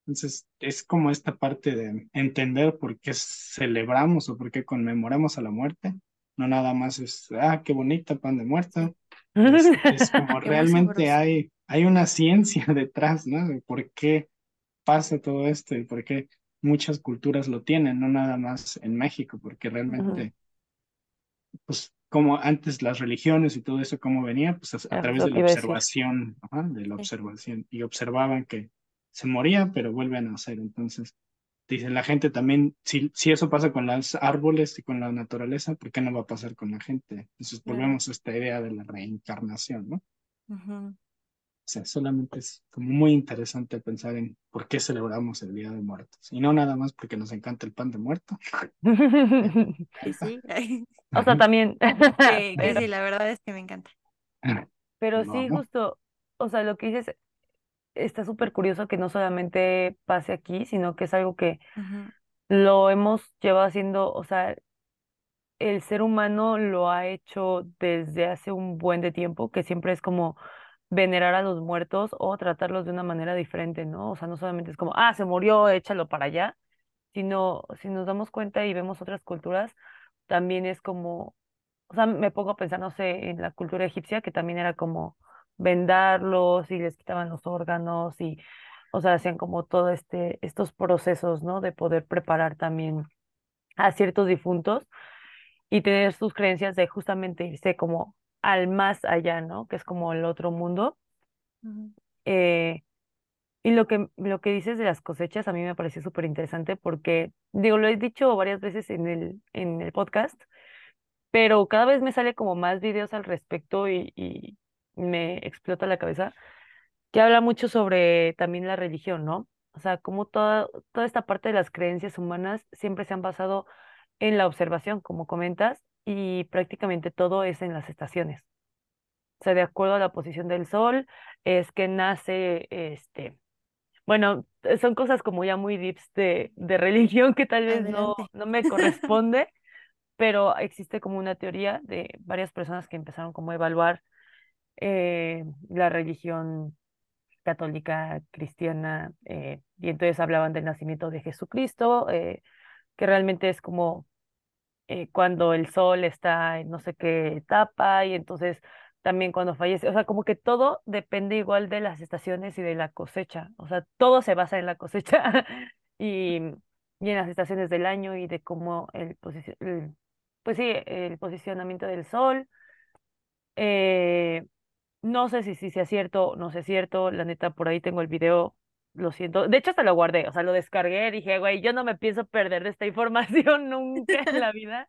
Entonces, es como esta parte de entender por qué celebramos o por qué conmemoramos a la muerte. No nada más es, ah, qué bonita pan de muerto. Es, es <laughs> como realmente hay, hay una ciencia <laughs> detrás, ¿no? De por qué pasa todo esto y por qué muchas culturas lo tienen, no nada más en México, porque realmente, pues como antes las religiones y todo eso, cómo venía, pues a, Ah, través de la observación, ajá, de la Sí. observación, y observaban que se moría, pero vuelve a nacer. Entonces, dice la gente también, si, si eso pasa con los árboles y con la naturaleza, ¿por qué no va a pasar con la gente? Entonces, Claro. volvemos a esta idea de la reencarnación, ¿no? O sea, solamente es como muy interesante pensar en por qué celebramos el Día de Muertos. Y no nada más porque nos encanta el pan de muerto. <laughs> Sí. O sea, también. <laughs> Pero, sí, la verdad es que me encanta. pero Lo sí, justo, o sea, lo que dices está súper curioso que no solamente pase aquí, sino que es algo que lo hemos llevado haciendo, o sea, el ser humano lo ha hecho desde hace un buen de tiempo, que siempre es como venerar a los muertos o tratarlos de una manera diferente, ¿no? O sea, no solamente es como, ah, se murió, échalo para allá, sino si nos damos cuenta y vemos otras culturas, también es como, o sea, me pongo a pensar, no sé, en la cultura egipcia, que también era como vendarlos y les quitaban los órganos y, o sea, hacían como todo este, estos procesos, ¿no? De poder preparar también a ciertos difuntos y tener sus creencias de justamente irse como al más allá, ¿no? Que es como el otro mundo. Eh, y lo que, lo que dices de las cosechas a mí me pareció súper interesante porque, digo, lo he dicho varias veces en el, en el podcast, pero cada vez me sale como más videos al respecto y, y me explota la cabeza, que habla mucho sobre también la religión, ¿no? O sea, como toda, toda esta parte de las creencias humanas siempre se han basado en la observación, como comentas, y prácticamente todo es en las estaciones. O sea, de acuerdo a la posición del sol, es que nace, este, bueno, son cosas como ya muy deeps de, de religión que tal vez no, no me corresponde, pero existe como una teoría de varias personas que empezaron como a evaluar eh, la religión católica, cristiana, eh, y entonces hablaban del nacimiento de Jesucristo, eh, que realmente es como cuando el sol está en no sé qué etapa y entonces también cuando fallece, o sea, como que todo depende igual de las estaciones y de la cosecha, o sea, todo se basa en la cosecha <laughs> y, y en las estaciones del año y de cómo el, el pues sí, el posicionamiento del sol. Eh, no sé si, si sea cierto, no sé cierto, la neta, por ahí tengo el video, lo siento. De hecho, hasta lo guardé, o sea, lo descargué, dije, güey, yo no me pienso perder de esta <laughs> información nunca en la vida.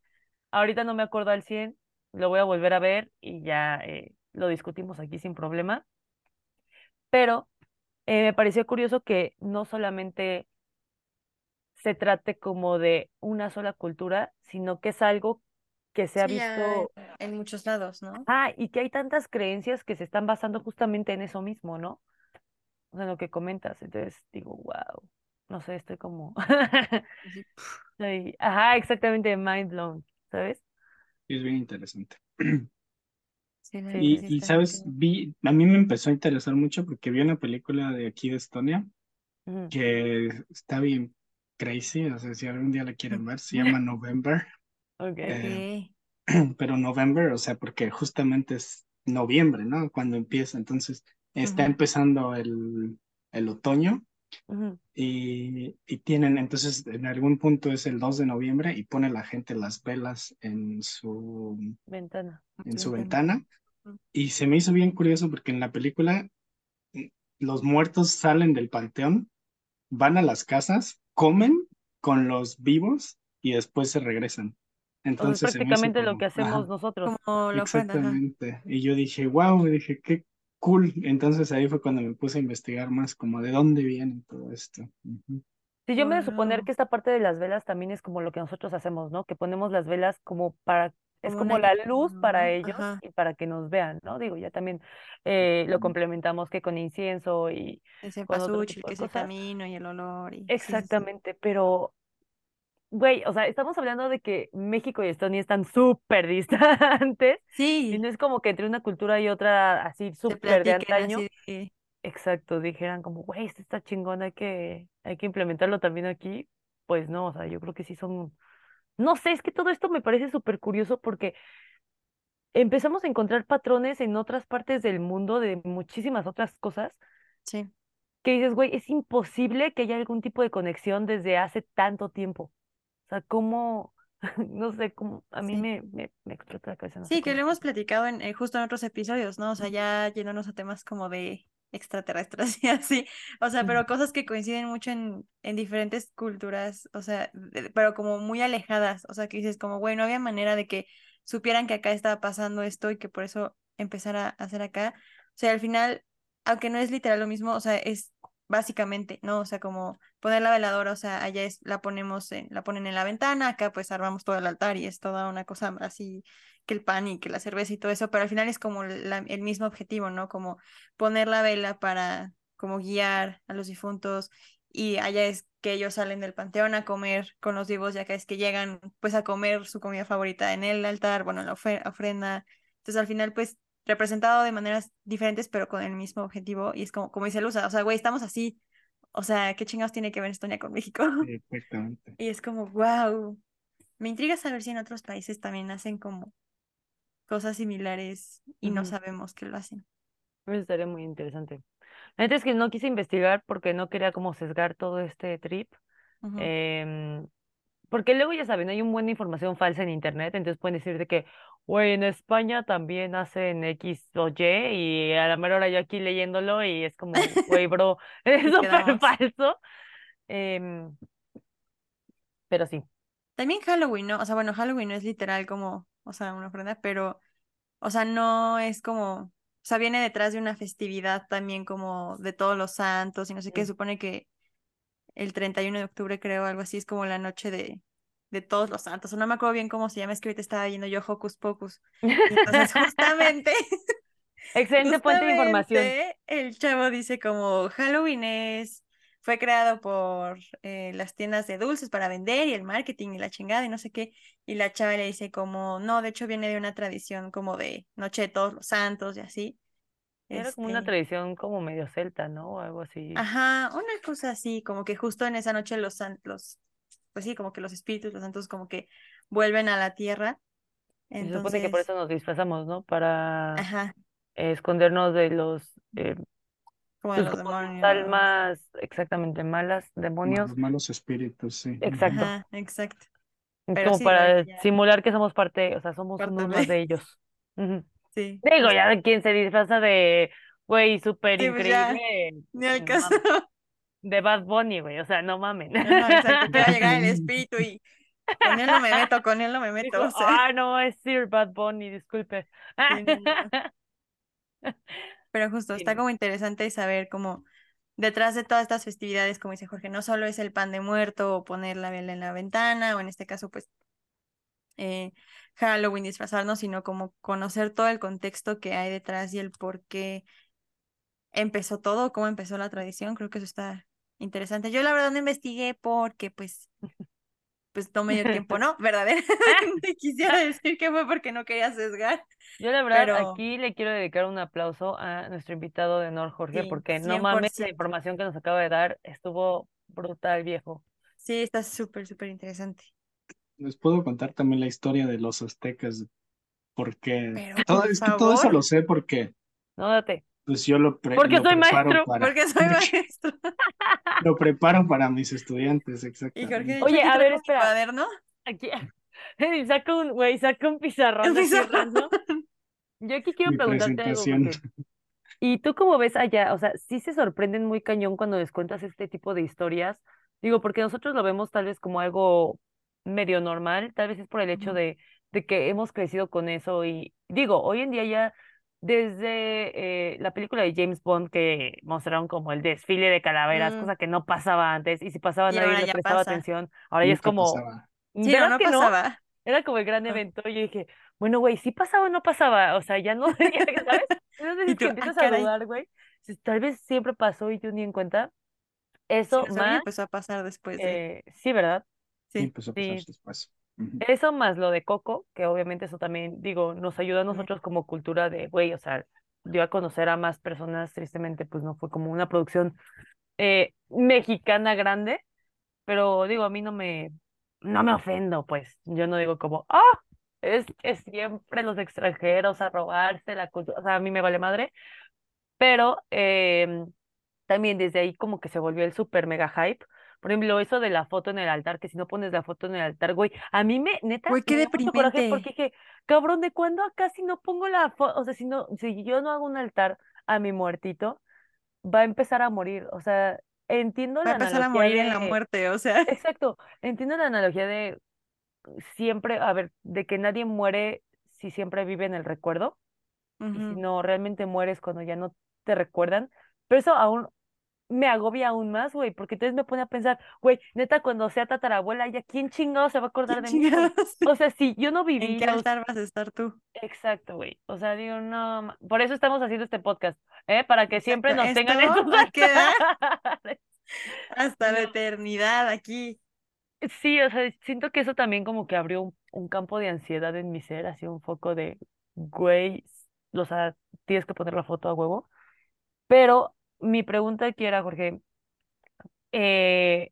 Ahorita no me acuerdo al 100, lo voy a volver a ver y ya eh, lo discutimos aquí sin problema. Pero eh, me pareció curioso que no solamente se trate como de una sola cultura, sino que es algo que se ha visto en muchos lados, ¿no? Ah, y que hay tantas creencias que se están basando justamente en eso mismo, ¿no? O sea, en lo que comentas. Entonces digo, wow, no sé, estoy como... <laughs> Ajá, exactamente, mind blown, ¿sabes? Es bien interesante. <clears throat> Sí, y, y sabes, vi, a mí me empezó a interesar mucho porque vi una película de aquí de Estonia que está bien crazy, o sea, si algún día la quieren ver, se llama November. Okay. Eh, <clears throat> pero November, o sea, porque justamente es noviembre, ¿no? Cuando empieza, entonces está empezando el, el otoño y, y, tienen, entonces en algún punto es el 2 de noviembre y pone la gente las velas en su ventana. En su ventana. Y se me hizo bien curioso porque en la película mm, los muertos salen del panteón, van a las casas, comen con los vivos y después se regresan. Entonces, prácticamente lo que hacemos nosotros. Como lo Exactamente. Y yo dije, wow, dije, qué cool. Entonces ahí fue cuando me puse a investigar más, como de dónde viene todo esto. Sí, yo me de suponer que esta parte de las velas también es como lo que nosotros hacemos, ¿no? Que ponemos las velas como para, es como la luz para ellos y para que nos vean, ¿no? Digo, ya también eh, lo complementamos que con incienso y ese pasuchi, que es el camino y el olor. Y... Exactamente, pero güey, o sea, estamos hablando de que México y Estonia están súper <laughs> distantes. Sí. Y no es como que entre una cultura y otra así súper de antaño. Exacto, dijeran como, güey, esto está chingón, hay que, hay que implementarlo también aquí. Pues no, o sea, yo creo que sí son. No sé, es que todo esto me parece súper curioso porque empezamos a encontrar patrones en otras partes del mundo de muchísimas otras cosas. Sí. Que dices, güey, es imposible que haya algún tipo de conexión desde hace tanto tiempo. O sea, cómo, <laughs> no sé, cómo, a mí me, me, me, explota la cabeza. sí, que lo hemos platicado en, eh, justo en otros episodios, ¿no? O sea, ya yéndonos a temas como de extraterrestres <laughs> y así, o sea, pero cosas que coinciden mucho en, en diferentes culturas, o sea, pero como muy alejadas, o sea, que dices como, güey, no había manera de que supieran que acá estaba pasando esto y que por eso empezara a hacer acá. O sea, al final, aunque no es literal lo mismo, o sea, es básicamente, ¿no? O sea, como poner la veladora, o sea, allá es, la ponemos, en, la ponen en la ventana, acá pues armamos todo el altar y es toda una cosa así que el pan y que la cerveza y todo eso, pero al final es como el mismo objetivo, ¿no? Como poner la vela para como guiar a los difuntos y allá es que ellos salen del panteón a comer con los vivos, ya que es que llegan pues a comer su comida favorita en el altar, bueno, en la ofrenda. Entonces al final pues representado de maneras diferentes pero con el mismo objetivo y es como, como dice Luza, o sea, güey, estamos así, o sea, ¿qué chingados tiene que ver Estonia con México? <laughs> Exactamente. Y es como, wow, me intriga saber si en otros países también hacen como cosas similares y no sabemos que lo hacen. Eso estaría muy interesante. La es que no quise investigar porque no quería como sesgar todo este trip. Porque luego ya saben, hay un buena información falsa en internet, entonces pueden decirte que, güey, en España también hacen X o Y, y a la mejor hora yo aquí leyéndolo y es como, güey, bro, <laughs> <laughs> es súper falso. Em, pero sí. También Halloween, ¿no? O sea, bueno, Halloween no es literal como, o sea, una ofrenda, pero, o sea, no es como, o sea, viene detrás de una festividad también como de todos los santos y no sé qué, supone que el 31 de octubre creo, algo así, es como la noche de, de todos los santos. O no me acuerdo bien cómo se llama, es que ahorita estaba viendo yo Hocus Pocus. entonces, justamente. <laughs> Excelente fuente de información. El chavo dice como Halloween es fue creado por eh, las tiendas de dulces para vender y el marketing y la chingada y no sé qué. Y la chava le dice como, no, de hecho viene de una tradición como de Noche de Todos los Santos y así. Era como una este tradición como medio celta, ¿no? O algo así. Ajá, una cosa así, como que justo en esa noche los santos, pues sí, como que los espíritus, los santos como que vuelven a la tierra. Entonces... Se supone que por eso nos disfrazamos, ¿no? Para escondernos de los eh, como pues los demonios. almas exactamente malas, demonios. Los malos espíritus, sí. Exacto. exacto. como para simular que somos parte, o sea, somos uno de ellos. <laughs> Sí. Digo, ya quien se disfraza de, güey, súper pues increíble. Ni al caso. <laughs> De Bad Bunny, güey, o sea, no mamen. exacto, que va a llegar el <laughs> espíritu y con él no me meto, con él no me meto. o sea. Ah, no, es Sir Bad Bunny, disculpe. <laughs> Pero justo, está como interesante saber cómo detrás de todas estas festividades, como dice Jorge, no solo es el pan de muerto o poner la vela en la ventana, o en este caso, pues, eh, Halloween, disfrazarnos, sino como conocer todo el contexto que hay detrás y el por qué empezó todo, cómo empezó la tradición, creo que eso está interesante. Yo la verdad no investigué porque, pues, pues no me dio tiempo, ¿no? Verdaderamente <laughs> <laughs> quisiera decir que fue porque no quería sesgar. Yo la verdad aquí le quiero dedicar un aplauso a nuestro invitado de honor, Jorge, porque no mames la información que nos acaba de dar estuvo brutal, viejo. Sí, está súper, súper interesante. Les puedo contar también la historia de los aztecas, porque todo, todo eso lo sé porque no date. Pues yo lo, porque soy maestro. porque soy maestro. lo <laughs> preparo para mis estudiantes, exactamente. Oye, a ver, espera. Cuaderno? Aquí, <laughs> saca un, güey, saca un pizarrón. ¿no? Yo aquí quiero preguntarte algo. ¿Y tú cómo ves allá? O sea, sí se sorprenden muy cañón cuando les cuentas este tipo de historias. Digo, porque nosotros lo vemos tal vez como algo medio normal, tal vez es por el hecho de, de que hemos crecido con eso y digo, hoy en día ya desde eh, la película de James Bond que mostraron como el desfile de calaveras, mm. cosa que no pasaba antes, y si pasaba nadie le prestaba atención, ahora ya es como... Sí, no, pasaba. Era como el gran evento, y yo dije, bueno, güey, si pasaba o no pasaba, o sea, ya no, <laughs> ¿sabes? Entonces que empiezas a dudar, güey, tal vez siempre pasó y tú ni en cuenta, eso más... empezó a pasar después de... Eh, sí, ¿verdad? Sí, empezó a pasar después. Eso más lo de Coco, que obviamente eso también, digo, nos ayuda a nosotros como cultura de, güey, o sea, dio a conocer a más personas, tristemente, pues no fue como una producción eh, mexicana grande, pero digo, a mí no me, no me ofendo, pues, yo no digo como, ah, es que siempre los extranjeros a robarse la cultura, o sea, a mí me vale madre, pero eh, también desde ahí como que se volvió el super mega hype, por ejemplo, eso de la foto en el altar, que si no pones la foto en el altar, güey, a mí me, neta, güey, qué deprimente. porque dije, cabrón, ¿de cuándo acá si no pongo la foto? O sea, si no, si yo no hago un altar a mi muertito, va a empezar a morir. O sea, entiendo va la a empezar a morir en la muerte, o sea. <laughs> Exacto, entiendo la analogía de siempre, a ver, de que nadie muere si siempre vive en el recuerdo. Y si no, realmente mueres cuando ya no te recuerdan. Pero eso aún me agobia aún más, güey, porque entonces me pone a pensar, güey, neta, cuando sea tatarabuela, ¿ya quién chingado se va a acordar de mí? O sea, si yo no <laughs> viví. ¿En qué altar vas a estar tú? Exacto, güey. O sea, digo, no, por eso estamos haciendo este podcast, ¿eh? Para que siempre nos tengan en sus <laughs> Hasta la eternidad aquí. Sí, o sea, siento que eso también como que abrió un, un campo de ansiedad en mi ser, así un foco de, güey, o sea, tienes que poner la foto a huevo. Pero mi pregunta aquí era, Jorge, eh,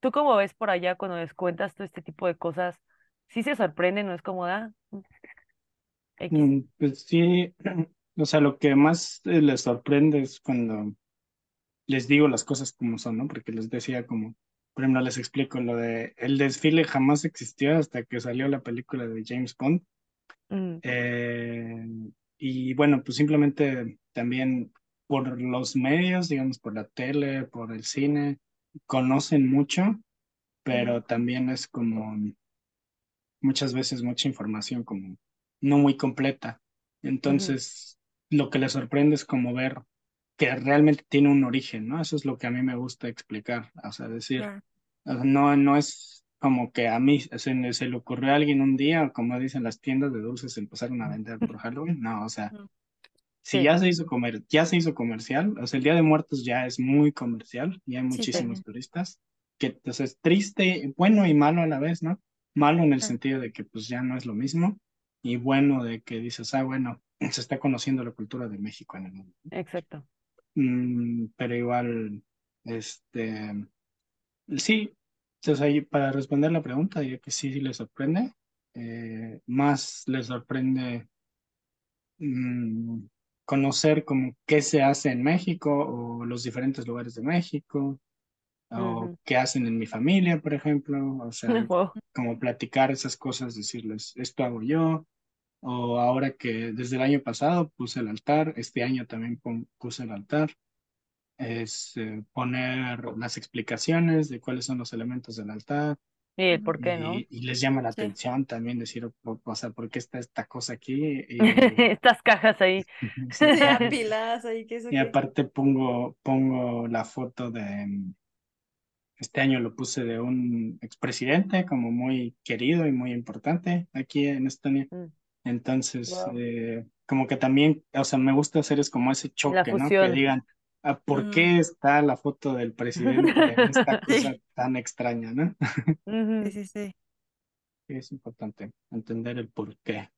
¿tú cómo ves por allá cuando les cuentas todo este tipo de cosas? ¿Sí se sorprenden? ¿No es como, ah, mm, X? Mm, Pues sí, <clears throat> o sea, lo que más eh, les sorprende es cuando les digo las cosas como son, ¿no? Porque les decía como, por ejemplo, les explico lo de el desfile jamás existió hasta que salió la película de James Bond. Mm, Eh, y bueno, pues simplemente también por los medios, digamos, por la tele, por el cine, conocen mucho, pero también es como muchas veces mucha información como no muy completa. Entonces, lo que les sorprende es como ver que realmente tiene un origen, ¿no? Eso es lo que a mí me gusta explicar, o sea, decir, no, no es como que a mí se, se le ocurrió a alguien un día, como dicen las tiendas de dulces empezaron a vender por Halloween, no, o sea, Ujú. Si Sí. ya se hizo comer, ya se hizo comercial, o sea, el Día de Muertos ya es muy comercial y hay Sí, muchísimos también. turistas, que entonces es triste, bueno y malo a la vez, ¿no? Malo en el Claro. sentido de que pues ya no es lo mismo y bueno de que dices, ah, bueno, <clears throat> se está conociendo la cultura de México en el mundo. exacto. Mm, pero igual, este, sí, entonces ahí para responder la pregunta diría que sí, sí les sorprende, Eh, más les sorprende mm, conocer como qué se hace en México o los diferentes lugares de México o qué hacen en mi familia, por ejemplo, o sea, <laughs> Wow. como platicar esas cosas, decirles, esto hago yo, o ahora que desde el año pasado puse el altar, este año también puse el altar, es eh, poner las explicaciones de cuáles son los elementos del altar. Y el por qué, ¿no? Y, y les llama la Sí. atención también decir, o, o sea, ¿por qué está esta cosa aquí? Y, <laughs> Estas cajas ahí. <laughs> <laughs> apiladas ahí, que eso Y aparte pongo, pongo la foto de, mm, este año lo puse de un expresidente como muy querido y muy importante aquí en Estonia. Mm, Entonces, Wow. eh, como que también, o sea, me gusta hacer es como ese choque, ¿no? Que digan, ah, ¿por qué está la foto del presidente en esta <laughs> cosa Sí. tan extraña, ¿no? <laughs> Sí, sí, sí. Sí, Es importante entender el por qué.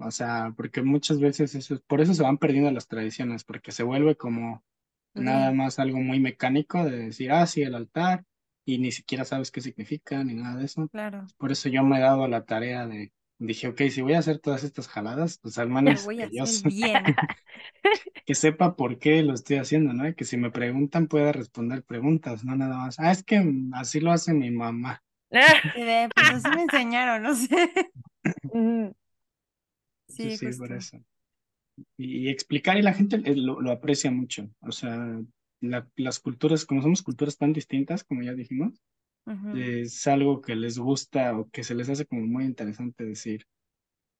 O sea, porque muchas veces eso, es- por eso se van perdiendo las tradiciones, porque se vuelve como nada más algo muy mecánico de decir, ah, sí, el altar, y ni siquiera sabes qué significa ni nada de eso. Claro. Por eso yo me he dado la tarea de, dije, ok, si voy a hacer todas estas jaladas, pues al menos que yo hacer se- bien. <laughs> que sepa por qué lo estoy haciendo, ¿no? Que si me preguntan pueda responder preguntas, no nada más. Ah, es que así lo hace mi mamá. <laughs> Y de, pues así me enseñaron, no sé. <laughs> Sí, Sí, sí, por eso. Y, y explicar y la gente eh, lo, lo aprecia mucho. O sea, la- las culturas, como somos culturas tan distintas, como ya dijimos, Es algo que les gusta o que se les hace como muy interesante decir,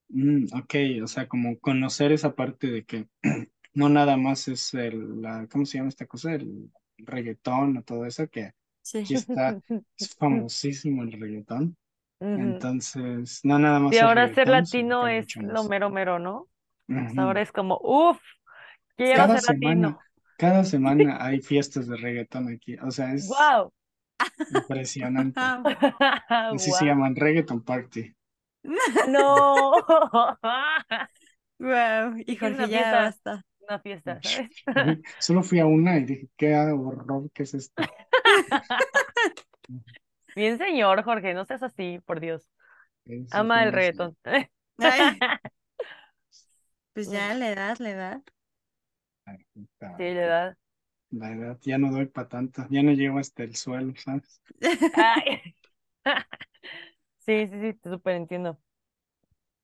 "Mm, ok, o sea, como conocer esa parte de que <clears throat> no nada más es el, la, ¿cómo se llama esta cosa? El reggaetón o todo eso, que Sí. aquí está, es <laughs> famosísimo el reggaetón. Entonces, no nada más Y ahora ser latino es lo mero mero, ¿no? Ahora es como, uff, quiero Cada ser semana, latino. cada <laughs> semana hay fiestas de reggaetón aquí. O sea, es Wow. Impresionante. Wow. <laughs> Así se Wow. llaman reggaeton party. <laughs> No. Wow. Y Jorge, ya fiesta, basta. una fiesta, ¿sabes? Solo fui a una y dije, qué horror, ¿qué es esto? <laughs> Bien, señor Jorge, no seas así, por Dios. Sí, sí, Ama el reggaetón. Pues ya la edad, la edad. Sí, la edad. La edad, ya no doy para tanto, ya no llego hasta el suelo, ¿sabes? <laughs> Sí, sí, sí, te súper entiendo.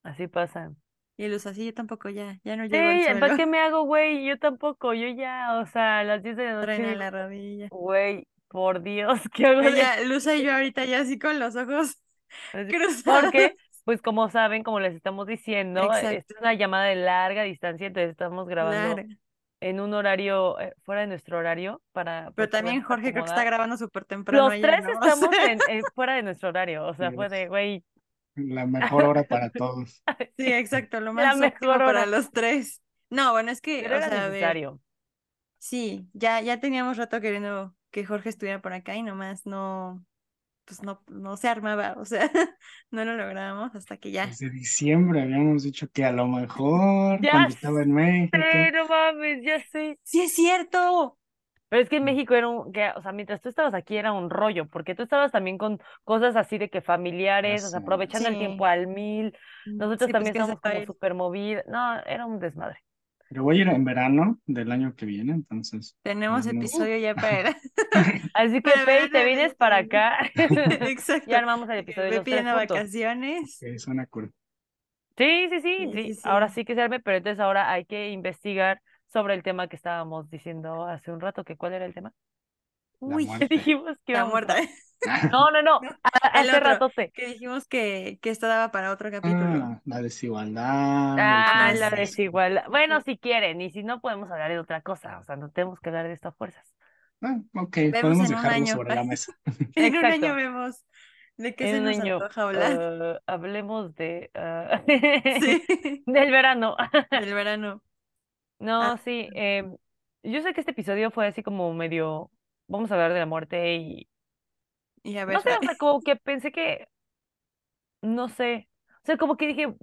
Así pasa. Y Luz, así yo tampoco ya, ya no Sí, llego al ¿para suelo. qué <laughs> me hago, güey? Yo tampoco, yo ya, o sea, a las 10 de la noche la rodilla. güey, por Dios, <laughs> ¿qué hago Ella, Luz y yo ahorita ya así con los ojos cruzados. Porque, pues como saben, como les estamos diciendo, Exacto. es una llamada de larga distancia, entonces estamos grabando. En un horario eh, fuera de nuestro horario para Pero pues, también Jorge creo que está grabando súper temprano Los tres ¿no? <laughs> Estamos en, fuera de nuestro horario, o sea, fue de, güey, La mejor hora para todos. <laughs> Sí, exacto, lo la más óptimo mejor para los tres. No, bueno, es que, Pero o era sea, ver, sí, ya, ya teníamos rato queriendo, que Jorge estuviera por acá y nomás no, pues no, no se armaba, o sea, <laughs> no lo lográbamos hasta que ya. Desde diciembre habíamos dicho que a lo mejor Ya cuando estaba en México. No mames, ya sé. ¡Sí es cierto! Pero es que en México era un, que, o sea, mientras tú estabas aquí era un rollo, porque tú estabas también con cosas así de que familiares, o sea, aprovechando el tiempo al mil, nosotros Sí, pues, también ¿qué se estábamos como súper movidos, no, era un desmadre. Pero voy a ir en verano del año que viene, entonces. Tenemos episodio ya para... <laughs> Así que, verano te vienes para acá <laughs> <laughs> Exacto. y armamos el episodio de Me piden a vacaciones. Que suena cool. Sí, sí, sí, Sí, sí, ahora sí. que se arme, pero entonces ahora hay que investigar sobre el tema que estábamos diciendo hace un rato, que cuál era el tema. La Uy, ¿qué muerte. dijimos que La muerta. <laughs> No, no, no, <laughs> hace otro. ratote. Que dijimos que, que esto daba para otro capítulo. Ah, la desigualdad. Ah, la desigualdad. Bueno, si quieren, y si no podemos hablar de otra cosa, o sea, no tenemos que hablar de estas fuerzas. Ah, ok, Vemos podemos dejarlo año. sobre la mesa. <laughs> En un año vemos de qué se En un nos año, antoja hablar. eh, hablemos de ah, Sí, del verano. del verano. No, Ah. sí, em, yo sé que este episodio fue así como medio, vamos a hablar de la muerte y Y a ver, no sé, o sea, <laughs> como que pensé que, no sé, o sea, como que dije,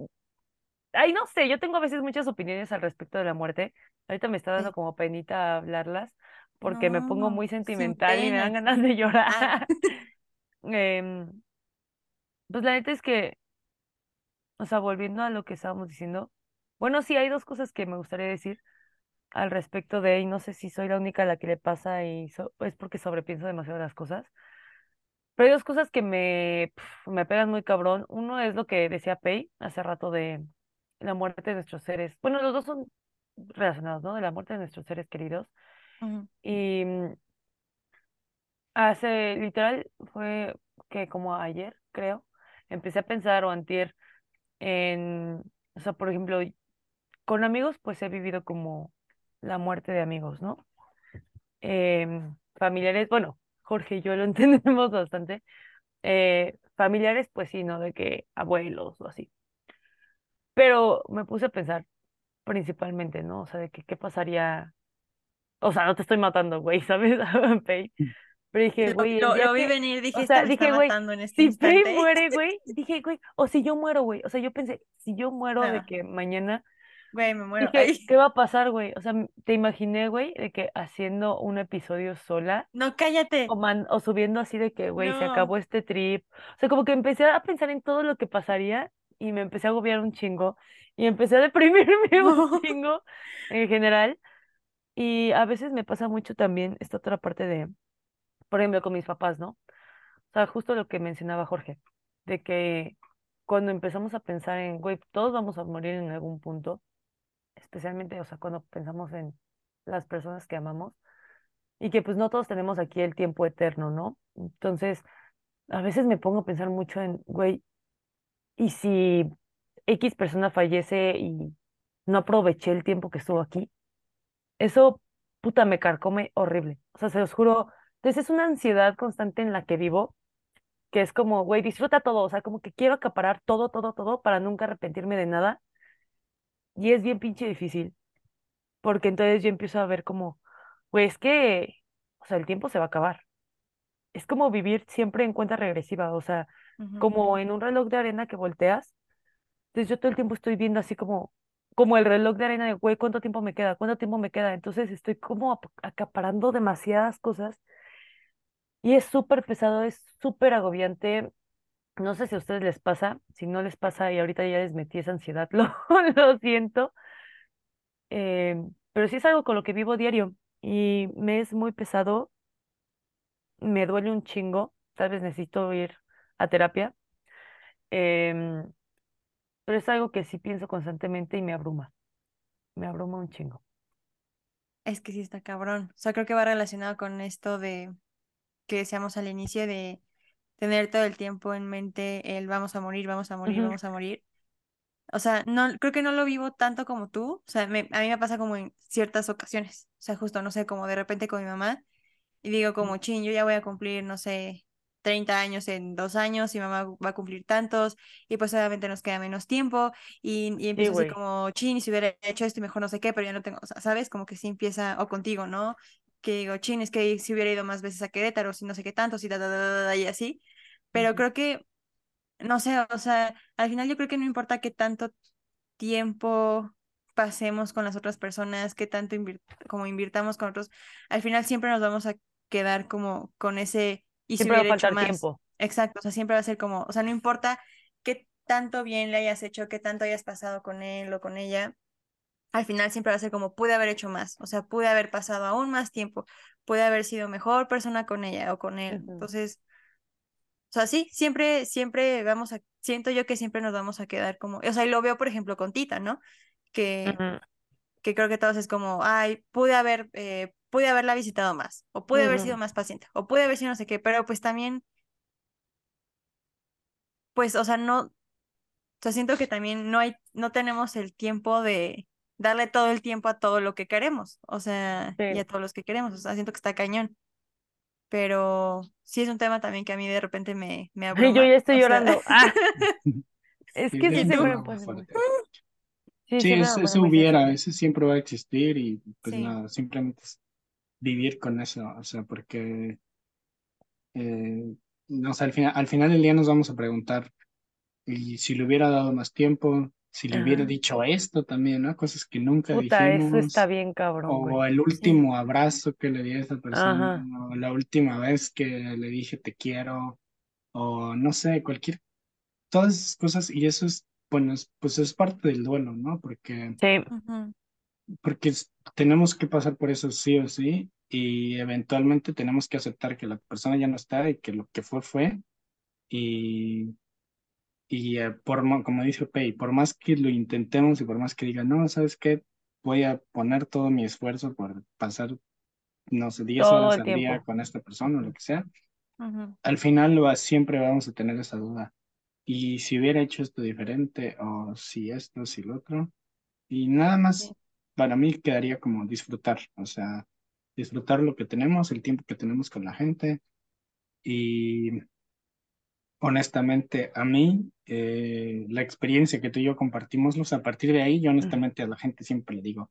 ay, no sé, yo tengo a veces muchas opiniones al respecto de la muerte. Ahorita me está dando como penita hablarlas porque me pongo muy sentimental y me dan ganas de llorar. Ah. <laughs> <laughs> Em, pues la neta es que, o sea, volviendo a lo que estábamos diciendo, bueno, sí, hay dos cosas que me gustaría decir al respecto de, y no sé si soy la única a la que le pasa y so- es porque sobrepienso demasiado las cosas. Pero hay dos cosas que me, pf, me pegan muy cabrón. Uno es lo que decía Pei hace rato de la muerte de nuestros seres. Bueno, los dos son relacionados, ¿no? De la muerte de nuestros seres queridos. Y mm, hace, literal, fue que como ayer, creo, empecé a pensar o antier en, o sea, por ejemplo, con amigos, pues he vivido como la muerte de amigos, ¿no? Em, familiares, bueno, Jorge y yo lo <laughs> entendemos bastante. Eh, familiares, pues sí, ¿no? De que abuelos o así. Pero me puse a pensar principalmente, ¿no? O sea, de que qué pasaría. O sea, no te estoy matando, güey, <laughs> ¿sabes? Pei. Pero dije, güey, lo- vi que- venir, dije, o sea, me está dije, güey, matando en este si instante. muere, <laughs> güey, dije, güey, o si yo muero, güey. O sea, yo pensé, si yo muero de que mañana Güey, me muero. Dije, Ay, ¿qué va a pasar, güey? O sea, te imaginé, güey, de que haciendo un episodio sola no, cállate. o, man- o subiendo así de que, güey, se acabó este trip. O sea, como que empecé a pensar en todo lo que pasaría y me empecé a agobiar un chingo y empecé a deprimirme <laughs> un chingo en general. Y a veces me pasa mucho también esta otra parte de, por ejemplo, con mis papás, ¿no? O sea, justo lo que mencionaba Jorge, de que cuando empezamos a pensar en, güey, todos vamos a morir en algún punto especialmente, o sea, cuando pensamos en las personas que amamos y que pues no todos tenemos aquí el tiempo eterno, ¿no? Entonces, a veces me pongo a pensar mucho en, güey, ¿y si X persona fallece y no aproveché el tiempo que estuvo aquí? Eso, puta, me carcome horrible. O sea, se los juro, entonces es una ansiedad constante en la que vivo, que es como, güey, disfruta todo, o sea, como que quiero acaparar todo, todo, todo para nunca arrepentirme de nada. Y es bien pinche difícil. Porque entonces yo empiezo a ver como, pues es que, o sea, el tiempo se va a acabar. Es como vivir siempre en cuenta regresiva, o sea, como en un reloj de arena que volteas. Entonces yo todo el tiempo estoy viendo así como, como el reloj de arena de, güey, ¿cuánto tiempo me queda? ¿Cuánto tiempo me queda? Entonces estoy como ap- acaparando demasiadas cosas y es súper pesado, es súper agobiante. No sé si a ustedes les pasa, si no les pasa y ahorita ya les metí esa ansiedad, <laughs> lo, lo siento. eh, pero sí es algo con lo que vivo diario y me es muy pesado, me duele un chingo, tal vez necesito ir a terapia, em, pero es algo que sí pienso constantemente y me abruma, me abruma un chingo. Es que sí está cabrón. O sea, creo que va relacionado con esto de que decíamos al inicio de tener todo el tiempo en mente el vamos a morir, vamos a morir, vamos a morir. O sea, no, creo que no lo vivo tanto como tú. O sea, me- a mí me pasa como en ciertas ocasiones. O sea, justo, no sé, como de repente con mi mamá. Y digo como, chin, yo ya voy a cumplir, no sé, 30 años en dos años y mamá va a cumplir tantos. Y pues obviamente nos queda menos tiempo. Y, y empiezo así güey. como, chin, si hubiera hecho esto y mejor no sé qué, pero ya no tengo, o sea, ¿sabes? Como que sí empieza, o contigo, ¿no? Que digo, chin, es que si hubiera ido más veces a Querétaro, si no sé qué tanto, si da, da, da, da, y así. Pero creo que, no sé, o sea, al final yo creo que no importa qué tanto tiempo pasemos con las otras personas, qué tanto como invirtamos con otros, al final siempre nos vamos a quedar como con ese, y si Siempre va a faltar más. tiempo. Exacto, o sea, siempre va a ser como, o sea, no importa qué tanto bien le hayas hecho, qué tanto hayas pasado con él o con ella, al final siempre va a ser como pude haber hecho más, o sea, pude haber pasado aún más tiempo, pude haber sido mejor persona con ella o con él. Entonces, o sea, sí, siempre, siempre vamos a, siento yo que siempre nos vamos a quedar como, o sea, y lo veo, por ejemplo, con Tita, ¿no? Que, que creo que todos es como, ay, pude haber, eh, pude haberla visitado más, o pude haber sido más paciente, o pude haber sido no sé qué, pero pues también, pues, o sea, no, o sea, siento que también no hay, no tenemos el tiempo de darle todo el tiempo a todo lo que queremos, o sea, y Sí. a todos los que queremos, o sea, siento que está cañón, pero sí es un tema también que a mí de repente me, me Ay, yo abruma, ya estoy o sea, llorando. Ah, <laughs> es Sí, que sí ¿y siempre tú? me. Sí, Sí, eso hubiera, ese siempre va a existir y pues Sí, nada, simplemente es vivir con eso, o sea, porque eh, no sé, al final, al final del día nos vamos a preguntar, y si le hubiera dado más tiempo, si le hubiera dicho esto también, ¿no? Cosas que nunca Puta, eso está dijimos, bien cabrón, güey. o el sí, último abrazo que le di a esa persona, Ajá. o la última vez que le dije te quiero, o no sé, cualquier, todas esas cosas, y eso es, bueno, es- pues es parte del duelo, ¿no? Porque Sí, porque tenemos que pasar por eso sí o sí y eventualmente tenemos que aceptar que la persona ya no está y que lo que fue fue y, y eh, por mo- como dice Pei, por más que lo intentemos y por más que diga, no, ¿sabes qué? Voy a poner todo mi esfuerzo por pasar, no sé, 10 todo horas al día tiempo. con esta persona o lo que sea, ujú, al final va- siempre vamos a tener esa duda. Y si hubiera hecho esto diferente o si esto, si lo otro. Y nada sí, más, para mí quedaría como disfrutar, o sea, disfrutar lo que tenemos, el tiempo que tenemos con la gente. Y honestamente, a mí, eh, la experiencia que tú y yo compartimos, sea, a partir de ahí, yo honestamente a la gente siempre le digo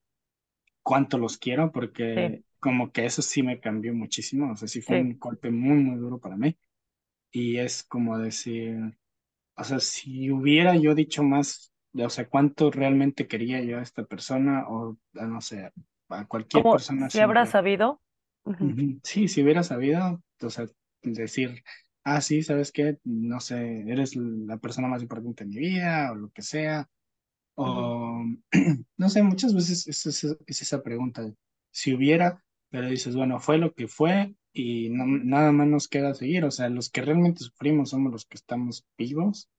cuánto los quiero, Sí, porque como que eso sí me cambió muchísimo, o sea, sí fue sí. un golpe muy, muy duro para mí. Y es como decir, o sea, si hubiera yo dicho más, o sea, cuánto realmente quería yo a esta persona o, no sé, a cualquier persona si siempre. sabido. Ujú, Ujú. Sí, si hubiera sabido, o sea, decir, ah, sí, ¿sabes qué? No sé, eres la persona más importante de mi vida o lo que sea. O, <clears throat> no sé, muchas veces es, es- es esa pregunta, si hubiera, pero dices, bueno, fue lo que fue y no, nada más nos queda seguir. O sea, los que realmente sufrimos somos los que estamos vivos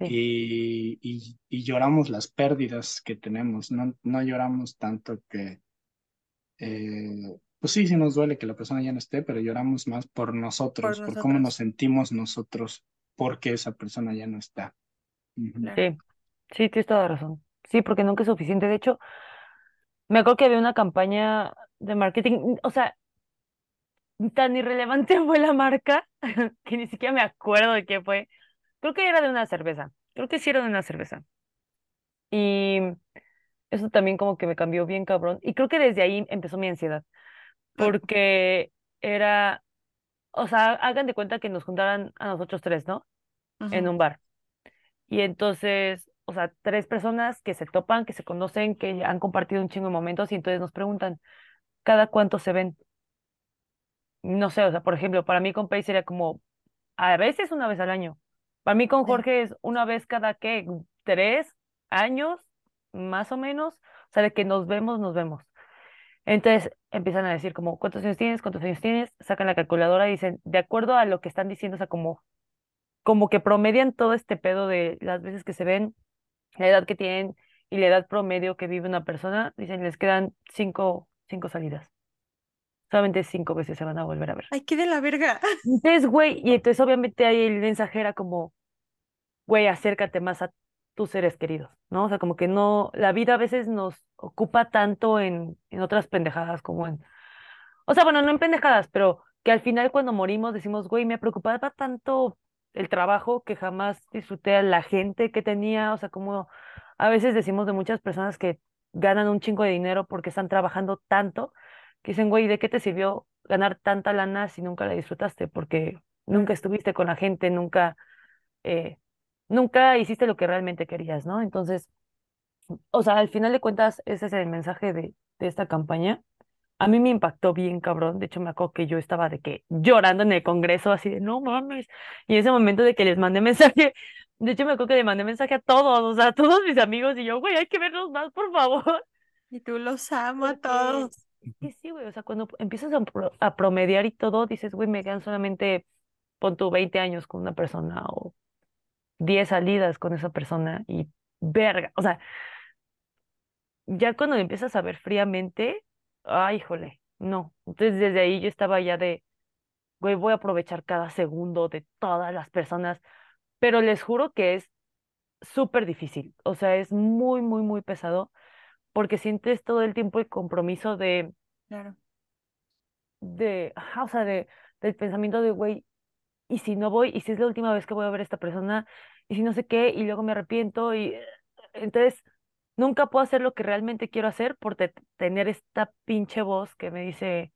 Sí. y, y, y lloramos las pérdidas que tenemos, no, no lloramos tanto que, eh, pues sí, sí nos duele que la persona ya no esté, pero lloramos más por por nosotros, por cómo nos nosotros, sentimos nosotros porque esa persona ya no está. Ujú. claro. Sí, sí, tienes toda razón. Sí, porque nunca es suficiente. De hecho, me acuerdo que había una campaña de marketing, o sea, tan irrelevante <laughs> fue la marca <laughs> que ni siquiera me acuerdo de qué fue. Creo que era de una cerveza. Creo que sí era de una cerveza. Y eso también como que me cambió bien cabrón. Y creo que desde ahí empezó mi ansiedad. Porque era, o sea, hagan de cuenta que nos juntaran a nosotros tres, ¿no? En un bar. Y entonces, o sea, tres personas que se topan, que se conocen, que han compartido un chingo de momentos y entonces nos preguntan, ¿cada cuánto se ven? No sé, o sea, por ejemplo, para mí con Paige sería como, a veces una vez al año. Para mí con Jorge es una vez cada, ¿qué? Tres años, más o menos. O sea, de que nos vemos, nos vemos. Entonces empiezan a decir como, ¿cuántos años tienes? ¿Cuántos años tienes? Sacan la calculadora y dicen, de acuerdo a lo que están diciendo, o sea, como, como que promedian todo este pedo de las veces que se ven, la edad que tienen y la edad promedio que vive una persona, dicen, les quedan cinco, cinco salidas. Solamente cinco veces se van a volver a ver. Ay, qué de la verga. Entonces, güey, y entonces obviamente ahí el mensaje era como, güey, acércate más a tus seres queridos, ¿no? O sea, como que no, la vida a veces nos ocupa tanto en, en otras pendejadas como en, o sea, bueno, no en pendejadas, pero que al final cuando morimos decimos, güey, me preocupaba tanto el trabajo que jamás disfruté a la gente que tenía, o sea, como a veces decimos de muchas personas que ganan un chingo de dinero porque están trabajando tanto que dicen, güey, ¿de qué te sirvió ganar tanta lana si nunca la disfrutaste? Porque nunca estuviste con la gente, nunca, eh, nunca hiciste lo que realmente querías, ¿no? Entonces, o sea, al final de cuentas, ese es el mensaje de, de esta campaña. A mí me impactó bien, cabrón. De hecho, me acuerdo que yo estaba de que llorando en el Congreso, así de no mames. Y en ese momento de que les mandé <laughs> mensaje, de hecho, me acuerdo que le mandé mensaje a todos, o sea, a todos mis amigos, y yo, güey, hay que vernos más, por favor. Y tú los amo a Porque todos. es que sí, güey, o sea, cuando empiezas a, pro- a promediar y todo, dices, güey, me quedan solamente, pon tú 20 años con una persona o 10 salidas con esa persona y verga, o sea, ya cuando empiezas a ver fríamente, ay, híjole, no. Entonces desde ahí yo estaba ya de, güey, voy a aprovechar cada segundo de todas las personas, pero les juro que es súper difícil, o sea, es muy, muy, muy pesado porque sientes todo el tiempo el compromiso de, Claro. de, ajá, o sea, de, del pensamiento de, güey, ¿y si no voy? ¿Y si es la última vez que voy a ver a esta persona? ¿Y si no sé qué? Y luego me arrepiento y eh, entonces nunca puedo hacer lo que realmente quiero hacer por te- tener esta pinche voz que me dice,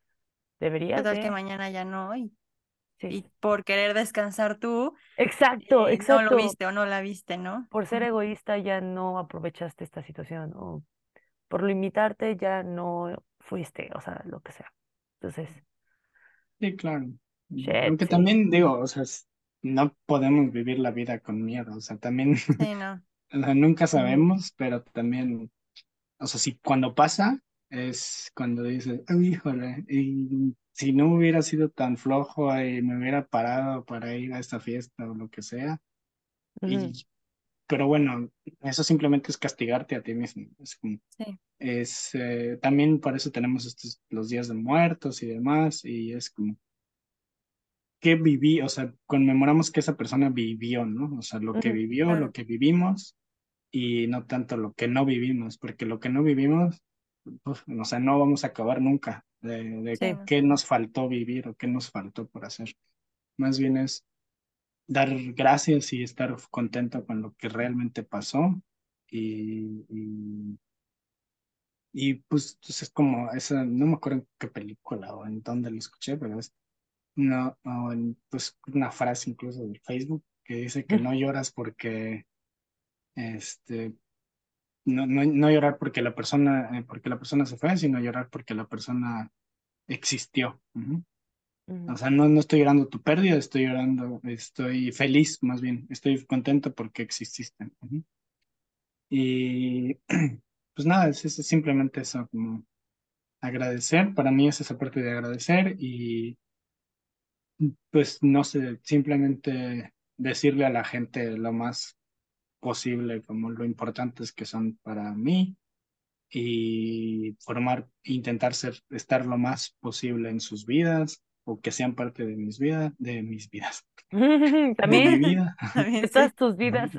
¿Qué deberías tal que de, mañana ya no? Y, sí. y por querer descansar tú, Exacto, eh, no lo exacto. viste o no la viste, ¿no? Por ser egoísta ya no aprovechaste esta situación o por limitarte ya no fuiste, o sea, lo que sea. Entonces, Sí, claro. shit, Aunque sí. también digo, o sea, no podemos vivir la vida con miedo, o sea, también, Sí, <laughs> no. o sea, nunca sabemos, pero también, o sea, si cuando pasa, es cuando dices, "Ay, híjole, y si no hubiera sido tan flojo y me hubiera parado para ir a esta fiesta o lo que sea, y, pero bueno, eso simplemente es castigarte a ti mismo, es como, Sí, es, eh, también por eso tenemos estos, los días de muertos y demás, y es como, ¿qué viví? O sea, conmemoramos que esa persona vivió, ¿no? O sea, lo que vivió, lo que vivimos, y no tanto lo que no vivimos, porque lo que no vivimos, uf, o sea, no vamos a acabar nunca de, de Sí, qué nos faltó vivir o qué nos faltó por hacer. Más bien es dar gracias y estar contento con lo que realmente pasó y, y, y, pues, pues es como esa, no me acuerdo en qué película o en dónde lo escuché, pero es no, o en, pues una frase incluso de Facebook que dice que no lloras porque este no, no, no llorar porque la persona eh, porque la persona se fue, sino llorar porque la persona existió. Ujú. O ujú, sea, no, no estoy llorando tu pérdida, estoy llorando, estoy feliz más bien, estoy contento porque exististe. Ujú. Y <clears throat> pues nada, es, es simplemente eso, como agradecer, para mí es esa parte de agradecer y pues no sé, simplemente decirle a la gente lo más posible, como lo importantes que son para mí y formar, intentar ser, estar lo más posible en sus vidas o que sean parte de mis vidas, de mis vidas, <laughs> de mi <laughs> También vida. También todas tus <laughs> vidas.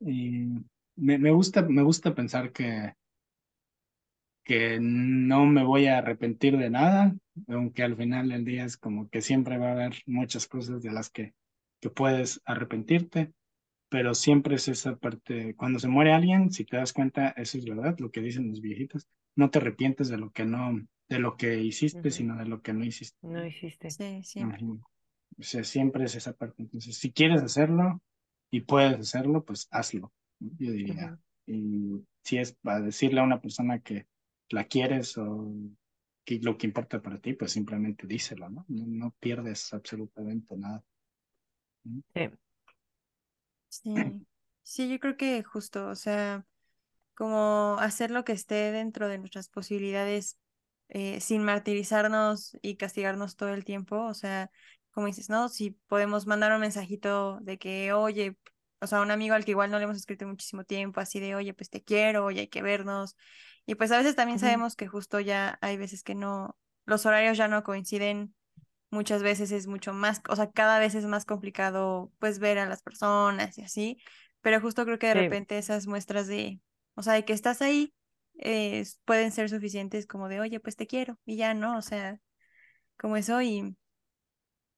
Y me, me gusta, me gusta pensar que, que no me voy a arrepentir de nada, aunque al final del día es como que siempre va a haber muchas cosas de las que, que puedes arrepentirte, pero siempre es esa parte, cuando se muere alguien, si te das cuenta, eso es verdad, lo que dicen los viejitos, no te arrepientes de lo que no, de lo que hiciste, sino de lo que no hiciste. No hiciste. Sí, siempre. O sea, siempre es esa parte. Entonces, si quieres hacerlo y puedes hacerlo, pues hazlo, yo diría. Y si es para decirle a una persona que la quieres o que lo que importa para ti, pues simplemente díselo, ¿no? No, no pierdes absolutamente nada. ¿no? Sí. Sí, sí, yo creo que justo, o sea, como hacer lo que esté dentro de nuestras posibilidades eh, sin martirizarnos y castigarnos todo el tiempo, o sea, como dices, ¿no? Si podemos mandar un mensajito de que, oye, o sea, un amigo al que igual no le hemos escrito muchísimo tiempo, así de, oye, pues te quiero, oye, hay que vernos. Y pues a veces también sabemos que justo ya hay veces que no, los horarios ya no coinciden muchas veces es mucho más, o sea, cada vez es más complicado pues ver a las personas y así, pero justo creo que de Sí. repente esas muestras de, o sea, de que estás ahí, eh, pueden ser suficientes como de, oye, pues te quiero y ya, ¿no? O sea, como eso y,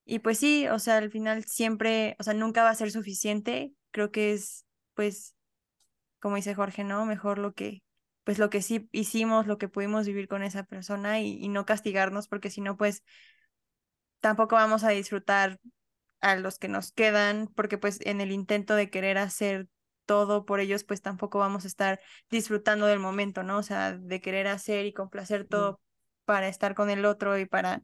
y pues sí, o sea, al final siempre, o sea, nunca va a ser suficiente, creo que es pues, como dice Jorge, ¿no? Mejor lo que, pues lo que sí hicimos, lo que pudimos vivir con esa persona y, y no castigarnos, porque si no, pues tampoco vamos a disfrutar a los que nos quedan, porque pues en el intento de querer hacer todo por ellos, pues tampoco vamos a estar disfrutando del momento, ¿no? O sea, de querer hacer y complacer todo para estar con el otro y para,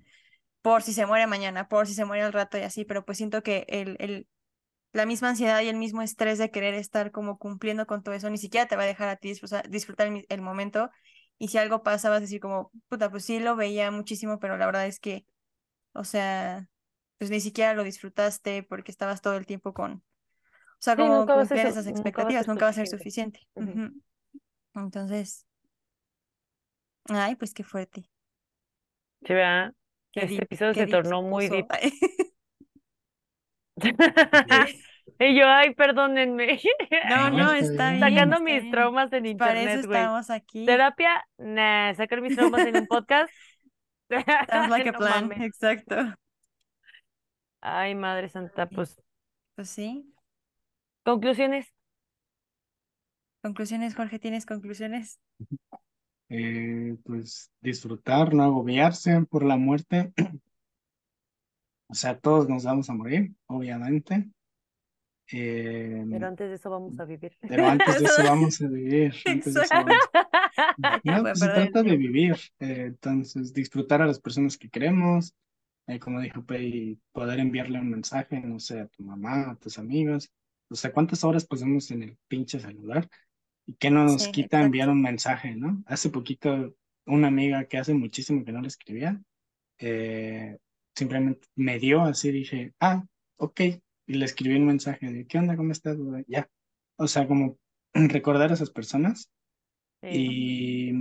por si se muere mañana, por si se muere al rato y así, pero pues siento que el, el, la misma ansiedad y el mismo estrés de querer estar como cumpliendo con todo eso, ni siquiera te va a dejar a ti disfrutar, disfrutar el, el momento. Y si algo pasa, vas a decir como, puta, pues sí lo veía muchísimo, pero la verdad es que, o sea, pues ni siquiera lo disfrutaste porque estabas todo el tiempo con, o sea, Sí, como ser cumplir esas expectativas, nunca va a ser suficiente. Entonces, ay, pues qué fuerte, Sí, ¿verdad? qué Este episodio se tornó muy deep. <laughs> <laughs> Y yo, ay, perdónenme. <laughs> No, No, está bien. Sacando está mis bien. traumas en Pues Para eso internet, estamos aquí. Terapia, nah, sacar mis traumas en un podcast. <laughs> Sounds like a plan, mames. exacto. Ay, madre santa, pues, Pues sí. conclusiones. Conclusiones, Jorge, ¿tienes conclusiones? Eh, pues disfrutar, no agobiarse por la muerte. O sea, todos nos vamos a morir, obviamente. Eh, Pero antes de eso vamos a vivir. pero antes de <laughs> eso vamos a vivir. Antes de eso Exacto. vamos <laughs> Hay No, pues se trata de vivir, eh, entonces disfrutar a las personas que queremos, eh, como dijo Pei, poder enviarle un mensaje, no sé, a tu mamá, a tus amigos, o sea, cuántas horas pasamos en el pinche celular y qué no nos Sí, quita exacto. enviar un mensaje, ¿no? Hace poquito una amiga que hace muchísimo que no le escribía, eh, simplemente me dio así, dije, ah, ok, y le escribí un mensaje de, ¿qué onda? ¿Cómo estás? Ya, o sea, como <clears throat> recordar a esas personas Sí. y,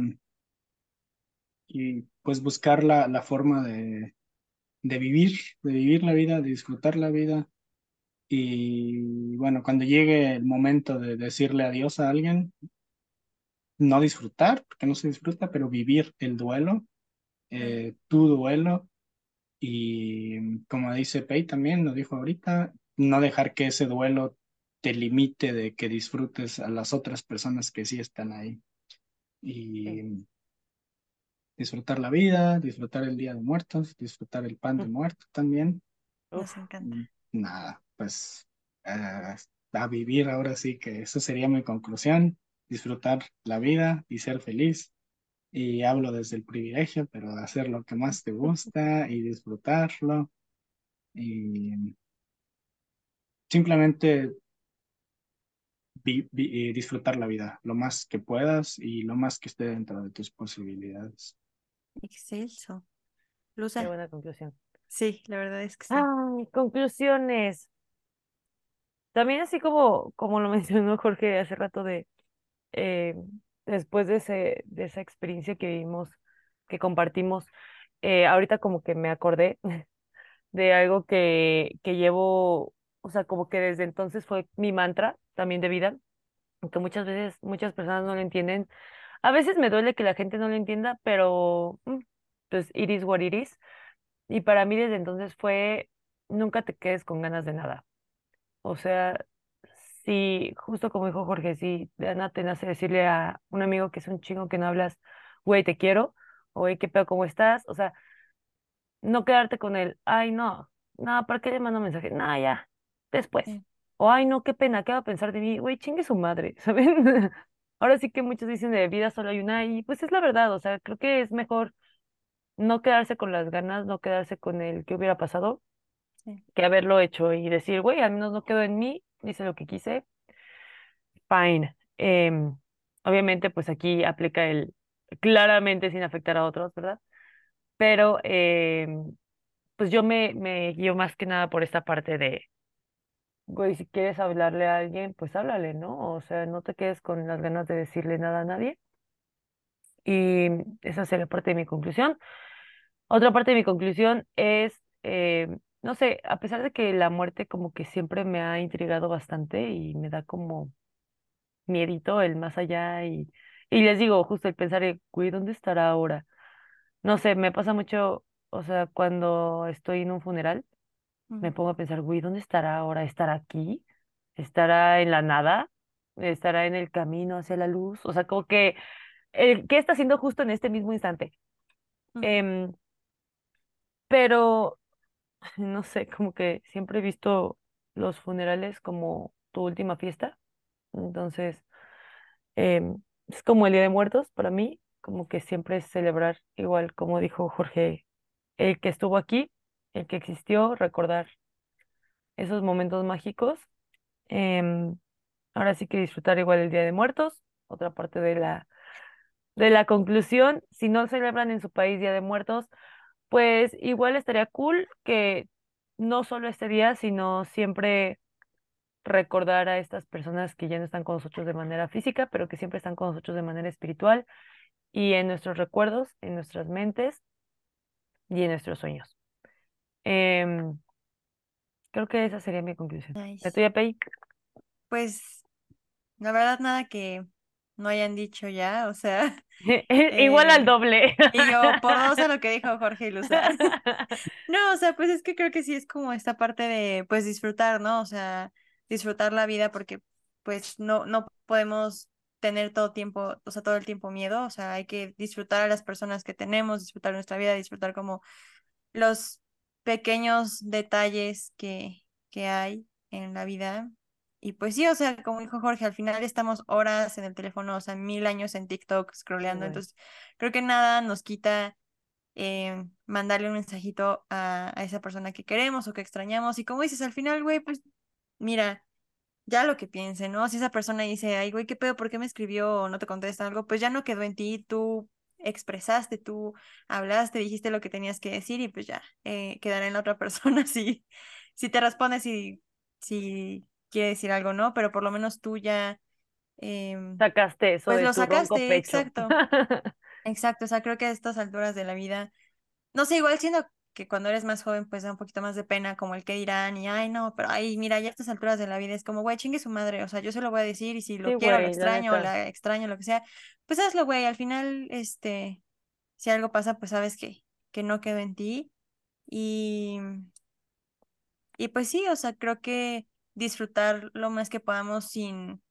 y pues buscar la, la forma de, de vivir, de vivir la vida, de disfrutar la vida. Y bueno, cuando llegue el momento de decirle adiós a alguien, no disfrutar, porque no se disfruta, pero vivir el duelo, eh, tu duelo. Y como dice Pei también, lo dijo ahorita, no dejar que ese duelo te limite de que disfrutes a las otras personas que sí están ahí. Y disfrutar la vida, disfrutar el Día de Muertos, disfrutar el pan de muerto también. Nos encanta. Mm, Nada, pues eh, a vivir ahora sí que eso sería mi conclusión, disfrutar la vida y ser feliz. Y hablo desde el privilegio, pero hacer lo que más te gusta y disfrutarlo. Y simplemente vi- vi- eh, disfrutar la vida lo más que puedas y lo más que esté dentro de tus posibilidades. Excelso. qué buena conclusión. sí, la verdad es que sí. Ay, conclusiones. También así como, como lo <laughs> mencionó Jorge hace rato de eh, después de ese, de esa experiencia que vivimos, que compartimos, eh, ahorita como que me acordé <laughs> de algo que, que llevo, o sea, como que desde entonces fue mi mantra también de vida, aunque muchas veces muchas personas no lo entienden. A veces me duele que la gente no lo entienda, pero mm, pues it is what it is. Y para mí desde entonces fue, nunca te quedes con ganas de nada. O sea, si, justo como dijo Jorge, si nada te nace decirle a un amigo que es un chingo que no hablas, güey, te quiero, o güey, qué pedo, ¿cómo estás? O sea, no quedarte con el, ay, no, no, ¿para qué le mando mensaje? No, ya, después. Sí. O, ay, no, qué pena, ¿qué va a pensar de mí? Güey, chingue su madre, <laughs> ¿saben? Ahora sí que muchos dicen de vida solo hay una, y pues es la verdad, o sea, creo que es mejor no quedarse con las ganas, no quedarse con el que hubiera pasado, Sí. que haberlo hecho y decir, güey, al menos no quedó en mí, hice lo que quise, fine. Em, obviamente, pues aquí aplica el claramente sin afectar a otros, ¿verdad? Pero, em, pues yo me, me guío más que nada por esta parte de, güey, si quieres hablarle a alguien, pues háblale, ¿no? O sea, no te quedes con las ganas de decirle nada a nadie. Y esa sería parte de mi conclusión. Otra parte de mi conclusión es, eh, no sé, a pesar de que la muerte como que siempre me ha intrigado bastante y me da como miedito el más allá y, y les digo, justo el pensar, güey, ¿dónde estará ahora? No sé, me pasa mucho, o sea, cuando estoy en un funeral, me pongo a pensar, güey, ¿dónde estará ahora? ¿Estará aquí? ¿Estará en la nada? ¿Estará en el camino hacia la luz? O sea, como que el qué está haciendo justo en este mismo instante. Em, pero, <laughs> no sé, como que siempre he visto los funerales como tu última fiesta. Entonces, em, es como el Día de Muertos para mí, como que siempre es celebrar, igual como dijo Jorge, el que estuvo aquí, el que existió, recordar esos momentos mágicos. Em, ahora sí que disfrutar igual el Día de Muertos, otra parte de la, de la conclusión, si no celebran en su país Día de Muertos, pues igual estaría cool que no solo este día, sino siempre recordar a estas personas que ya no están con nosotros de manera física, pero que siempre están con nosotros de manera espiritual y en nuestros recuerdos, en nuestras mentes y en nuestros sueños. Em, creo que esa sería mi conclusión. ¿La tuya, Pei? Pues, la verdad, nada que no hayan dicho ya, o sea, <laughs> Igual al eh, doble. y yo por dos a lo que dijo <laughs> Jorge y Luza. <laughs> No, o sea, pues es que creo que sí es como esta parte de, pues, disfrutar, ¿no? O sea, disfrutar la vida porque, pues, no, no podemos tener todo tiempo, o sea, todo el tiempo miedo, o sea, hay que disfrutar a las personas que tenemos, disfrutar nuestra vida, disfrutar como los pequeños detalles que, que hay en la vida. Y pues sí, o sea, como dijo Jorge, al final estamos horas en el teléfono, o sea, mil años en TikTok scrolleando, entonces creo que nada nos quita eh, mandarle un mensajito a, a esa persona que queremos o que extrañamos. Y como dices, al final, güey, pues mira, ya lo que piense, ¿no? Si esa persona dice, ay, güey, ¿qué pedo? ¿Por qué me escribió o no te contesta algo? Pues ya no quedó en ti, tú expresaste, tú hablaste, dijiste lo que tenías que decir y pues ya, eh, quedará en la otra <laughs> persona si, si te responde, si, si quiere decir algo, ¿no? Pero por lo menos tú ya... em, Sacaste eso Pues de lo tu sacaste, pecho. exacto. <laughs> Exacto, o sea, creo que a estas alturas de la vida, no sé, igual siendo que cuando eres más joven, pues da un poquito más de pena, como el que dirán, y ay, no, pero ay, mira, ya a estas alturas de la vida es como, güey, chingue su madre, o sea, yo se lo voy a decir, y si lo Sí, quiero, lo güey, la extraño, o neta. la extraño, lo que sea, pues hazlo, güey, al final, este, si algo pasa, pues sabes que, que no quedó en ti, y, y pues sí, o sea, creo que disfrutar lo más que podamos sin,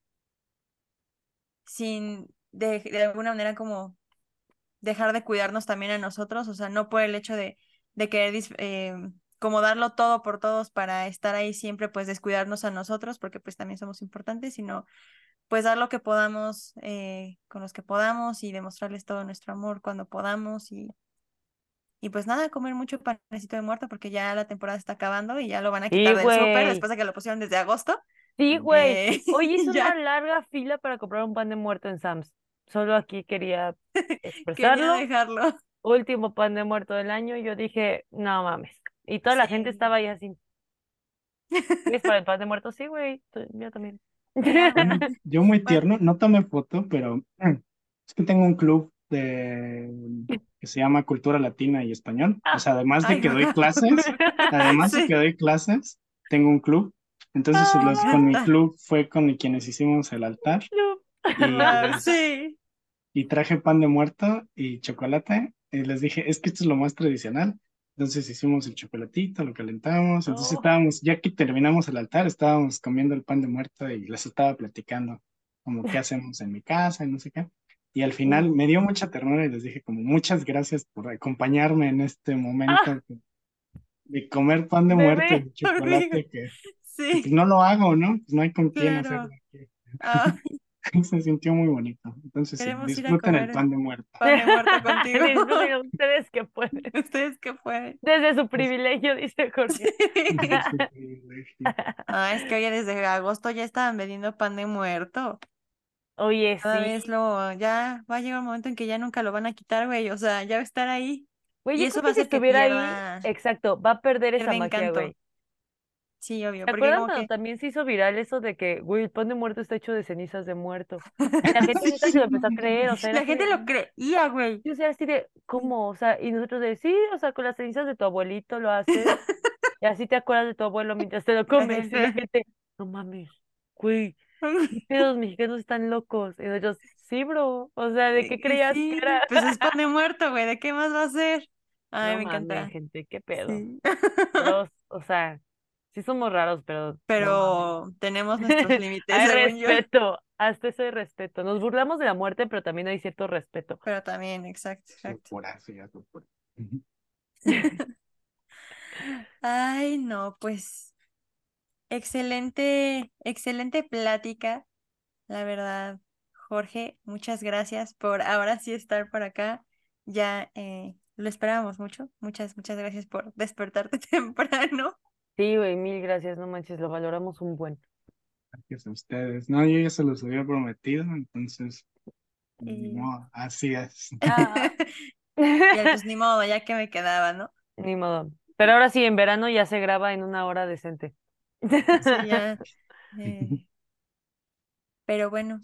sin, de, de alguna manera como dejar de cuidarnos también a nosotros, o sea, no por el hecho de, de querer eh, como darlo todo por todos para estar ahí siempre, pues descuidarnos a nosotros, porque pues también somos importantes, sino pues dar lo que podamos eh, con los que podamos y demostrarles todo nuestro amor cuando podamos y, y pues nada, comer mucho panecito de muerto porque ya la temporada está acabando y ya lo van a Sí, quitar del súper después de que lo pusieron desde agosto. Sí, güey. Eh, Hoy <laughs> hice ya. una larga fila para comprar un pan de muerto en Sam's. Solo aquí quería <laughs> Quería expresarlo. dejarlo. Último pan de muerto del año. Y yo dije, no mames. Y toda la gente Sí. estaba ahí así. ¿Es para el pan de muerto? Sí, güey. Yo también. <laughs> Yo muy tierno, no tomé foto, pero <clears throat> es que tengo un club de que se llama Cultura Latina y Español. O sea, además de Ay, que doy clases, además de que doy clases, tengo un club. Entonces, los, me con mi club fue con quienes hicimos el altar y, sí. y traje pan de muerto y chocolate. Y les dije, es que esto es lo más tradicional. Entonces hicimos el chocolatito, lo calentamos. Entonces Oh. estábamos, ya que terminamos el altar, estábamos comiendo el pan de muerto y les estaba platicando como qué hacemos en mi casa y no sé qué. Y al final me dio mucha ternura y les dije como muchas gracias por acompañarme en este momento que- de comer pan de muerto Bebé. y <laughs> chocolate que, Sí, pues, no lo hago, ¿no? Pues no hay con quién claro. hacerlo. Ay, <laughs> Se sintió muy bonito. Entonces sí, disfruten el pan de muerto. pan de muerto contigo. <laughs> Disfruten ustedes que pueden. Ustedes que pueden. Desde su privilegio, dice Jorge. Privilegio. Ah, es que oye, desde agosto ya estaban vendiendo pan de muerto. Oye, Cada vez sí. lo, ya va a llegar un momento en que ya nunca lo van a quitar, güey. O sea, ya va a estar ahí. Güey, Y eso va a hacer que estuviera ahí, exacto, va a perder esa magia, güey. Sí, obvio. ¿Te acuerdas cuando que. también se hizo viral eso de que, güey, el pan de muerto está hecho de cenizas de muerto? La gente se <laughs> lo empezó a creer, o sea, La gente lo creía, güey. yo sea así de, ¿cómo? O sea, y nosotros de, sí, o sea, con las cenizas de tu abuelito lo haces, <laughs> y así te acuerdas de tu abuelo mientras te lo comes, y la gente. no mames, güey, ¿qué pedos los mexicanos están locos? Y nosotros, sí, bro, o sea, ¿de qué creías que Sí, era? pues es pan de <laughs> muerto, güey. ¿De qué más va a ser? Ay, No me encanta. gente, qué pedo. Sí. <laughs> O sea, Sí somos raros, pero... no pero tenemos nuestros <laughs> límites, Hay según yo. respeto, hasta eso hay respeto. Nos burlamos de la muerte, pero también hay cierto respeto. Pero también, exacto, exacto. Ay, no, pues excelente, excelente plática, la verdad. Jorge, muchas gracias por ahora sí estar por acá. Ya eh, lo esperábamos mucho. Muchas, muchas gracias por despertarte <laughs> temprano. Sí, güey, mil gracias, no manches, lo valoramos un buen. Gracias a ustedes. No, yo ya se los había prometido, entonces, Y- no, así es. <laughs> Ah. <laughs> Ya, pues ni modo, ya que me quedaba, ¿no? Ni modo. Pero ahora sí, en verano ya se graba en una hora decente. <laughs> Ya. <laughs> eh, Pero bueno,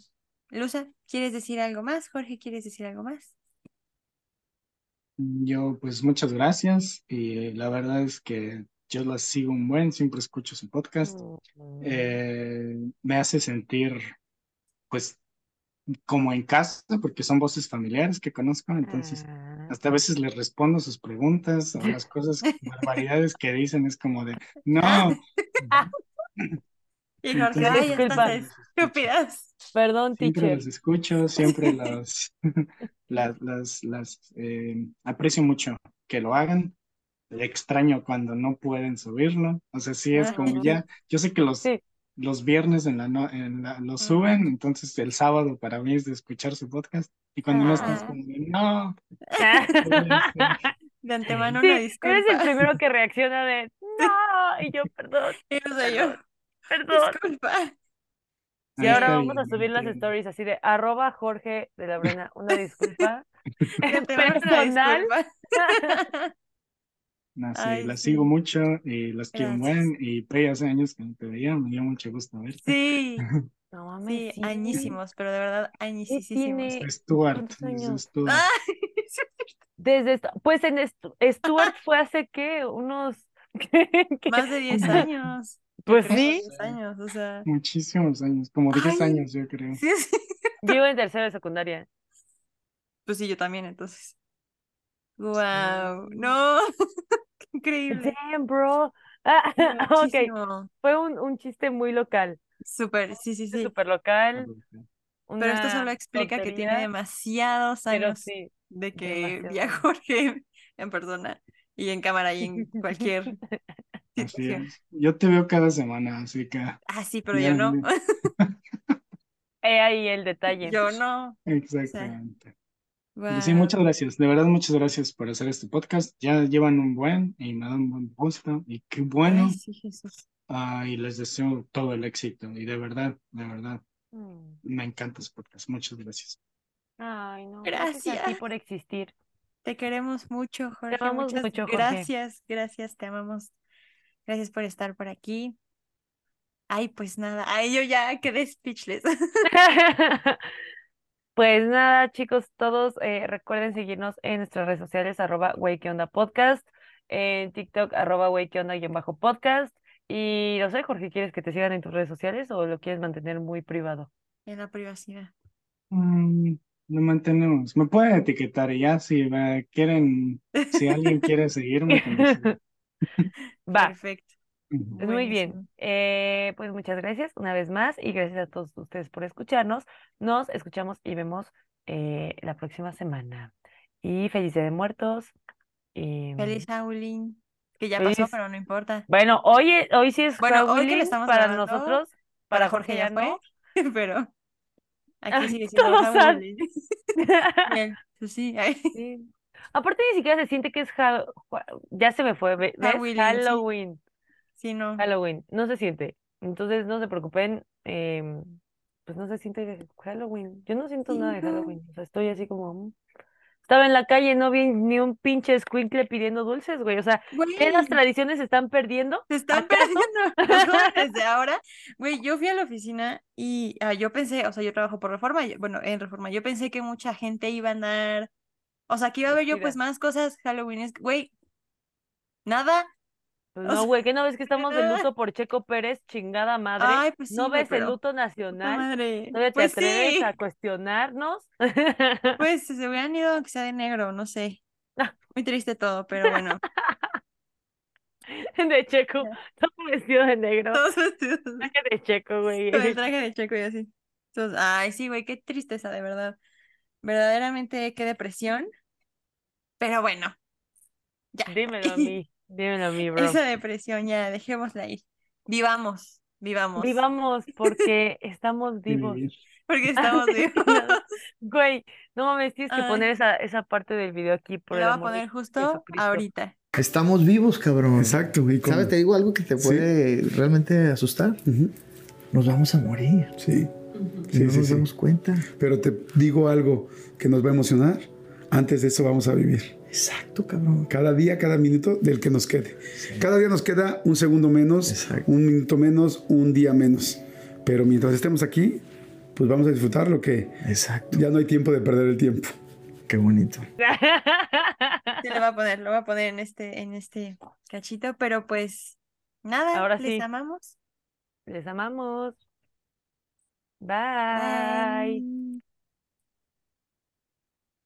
Luza, ¿quieres decir algo más? Jorge, ¿quieres decir algo más? Yo, pues, muchas gracias y la verdad es que yo las sigo un buen, siempre escucho su podcast. Mm. Eh, me hace sentir, pues, como en casa, porque son voces familiares que conozco, entonces Ah. hasta a veces les respondo sus preguntas o las cosas, barbaridades que dicen, es como de, <laughs> no. <laughs> Y Jorge, Entonces, ay, estúpidas. Perdón, Siempre teacher. los escucho, siempre los, <laughs> las, las, las eh, aprecio mucho que lo hagan. Extraño cuando no pueden subirlo. O sea, sí es como Ajá. ya, yo sé que los, Sí. los viernes en la no, en la, lo Ajá. suben, entonces el sábado para mí es de escuchar su podcast. Y cuando no están, es Ah. como de, no, <laughs> De antemano Sí, una eres disculpa. el primero que reacciona de no, <laughs> y yo, perdón, <laughs> Y no yo. <laughs> perdón. Disculpa. Y ahora vamos a subir las stories así de arroba Jorge de la Brena, una disculpa. Personal. disculpa. No, sí, Ay, las sí. sigo mucho y las quiero buen. Y Pe, hace años que no te veía, me dio mucho gusto verte. Sí, No mames, sí, sí. añísimos, pero de verdad ¿Qué añísimos. Stuart. Stuart. Ay. Desde esta- pues en Stu- Stuart fue hace qué, unos. <laughs> Más de 10 años. Pues creo, sí, 10 años, o sea. Muchísimos años, como 10 Ay. años, yo creo. Sí, sí. yo iba en tercero de secundaria. Pues sí, yo también, entonces. Wow, no, <laughs> qué increíble. Damn, bro. Ah, <laughs> ok, fue un, un chiste muy local, Súper, sí, sí, sí. súper local, Pero esto solo explica que tiene demasiados pero años sí, de que demasiados vi a años. Jorge en persona y en cámara y en cualquier <laughs> Así situación. es. Yo te veo cada semana, así que Ah, sí, pero Ya, yo no. <laughs> He ahí el detalle. Yo no. exactamente. Wow. Sí, muchas gracias. De verdad, muchas gracias por hacer este podcast. Ya llevan un buen y me dan un buen gusto. Y qué bueno. Ay, sí, Jesús. Ah, y les deseo todo el éxito. Y de verdad, de verdad, Mm. me encanta este podcast. Muchas gracias. Ay, no, gracias a ti Gracias. por existir. Te queremos mucho, Jorge. amamos Muchas mucho, Jorge. gracias, gracias, te amamos. Gracias por estar por aquí. Ay, pues nada. Ay, yo ya quedé speechless. <laughs> Pues nada, chicos, todos eh, recuerden seguirnos en nuestras redes sociales, arroba wey, ¿qué onda podcast, en TikTok, arroba wey, ¿qué onda guion bajo podcast. Y no sé, Jorge, ¿quieres que te sigan en tus redes sociales o lo quieres mantener muy privado? En la privacidad. Mm, lo mantenemos. Me pueden etiquetar y ya si me quieren, si alguien quiere <laughs> seguirme, siga. <laughs> Va, Perfecto. Pues muy bien. Eh, pues muchas gracias una vez más y gracias a todos ustedes por escucharnos. Nos escuchamos y vemos eh, la próxima semana. Y feliz Día de Muertos. y- Feliz Halloween. Que ya Feliz- pasó, pero no importa. Bueno, hoy, hoy sí es Bueno, hoy que estamos para nosotros, para Jorge ya fue, no. <laughs> pero aquí todos saben. <laughs> Bien, pues sí, ay, Sí. Aparte ni siquiera se siente que es ha- ya se me fue, ve- ¿ves? Halloween. Halloween, sí, no. Halloween, no se siente. Entonces no se preocupen, em, pues no se siente Halloween. Yo no siento nada de. Halloween, o sea, estoy así como mm. Estaba en la calle, no vi ni un pinche escuincle pidiendo dulces, güey. O sea, ¿qué las Güey, tradiciones se están perdiendo? se están ¿Acaso? <laughs> perdiendo los jóvenes de ahora. Güey, yo fui a la oficina y ah, yo pensé, o sea, yo trabajo por Reforma, bueno, en Reforma, yo pensé que mucha gente iba a andar, o sea, que iba a haber yo pues más cosas Halloween. Güey, nada. Pues no, güey, que no ves que estamos de luto por Checo Pérez, chingada madre. Ay, pues sí, ¿No ves el luto nacional? madre. ¿Todavía te Pues atreves sí, a cuestionarnos? pues <laughs> se hubieran ido aunque sea de negro, no sé. Ah. Muy triste todo, <laughs> pero bueno. De Checo, todo vestido de negro. Todos vestidos Traje de Checo, güey. <laughs> con el traje de Checo y así. Entonces, ay, sí, güey, qué tristeza, de verdad. Verdaderamente, qué depresión. Pero bueno, ya. Dímelo a mí, dímelo a mí, bro. Esa depresión ya, dejémosla ir. Vivamos, vivamos. Vivamos porque estamos vivos. Porque <laughs> estamos vivos. Güey, no mames, tienes que Ay. poner esa, esa parte del video aquí por Lo voy a poner justo ahorita. Estamos vivos, cabrón. Exacto. Y como- ¿Sabes? Te digo algo que te Sí. puede realmente asustar. Nos vamos a morir. Sí. Sí, no sí, nos sí. damos cuenta. Pero te digo algo que nos va a emocionar. Antes de eso vamos a vivir. Exacto, cabrón. Cada día, cada minuto del que nos quede. Cada día nos queda un segundo menos, Exacto. un minuto menos, un día menos. Pero mientras estemos aquí, pues vamos a disfrutar lo que Exacto. ya no hay tiempo de perder el tiempo. Qué bonito. <laughs> Sí, lo voy a poner, lo voy a poner en este, en este cachito, pero pues nada, Ahora les sí. amamos. Les amamos. Bye. Bye.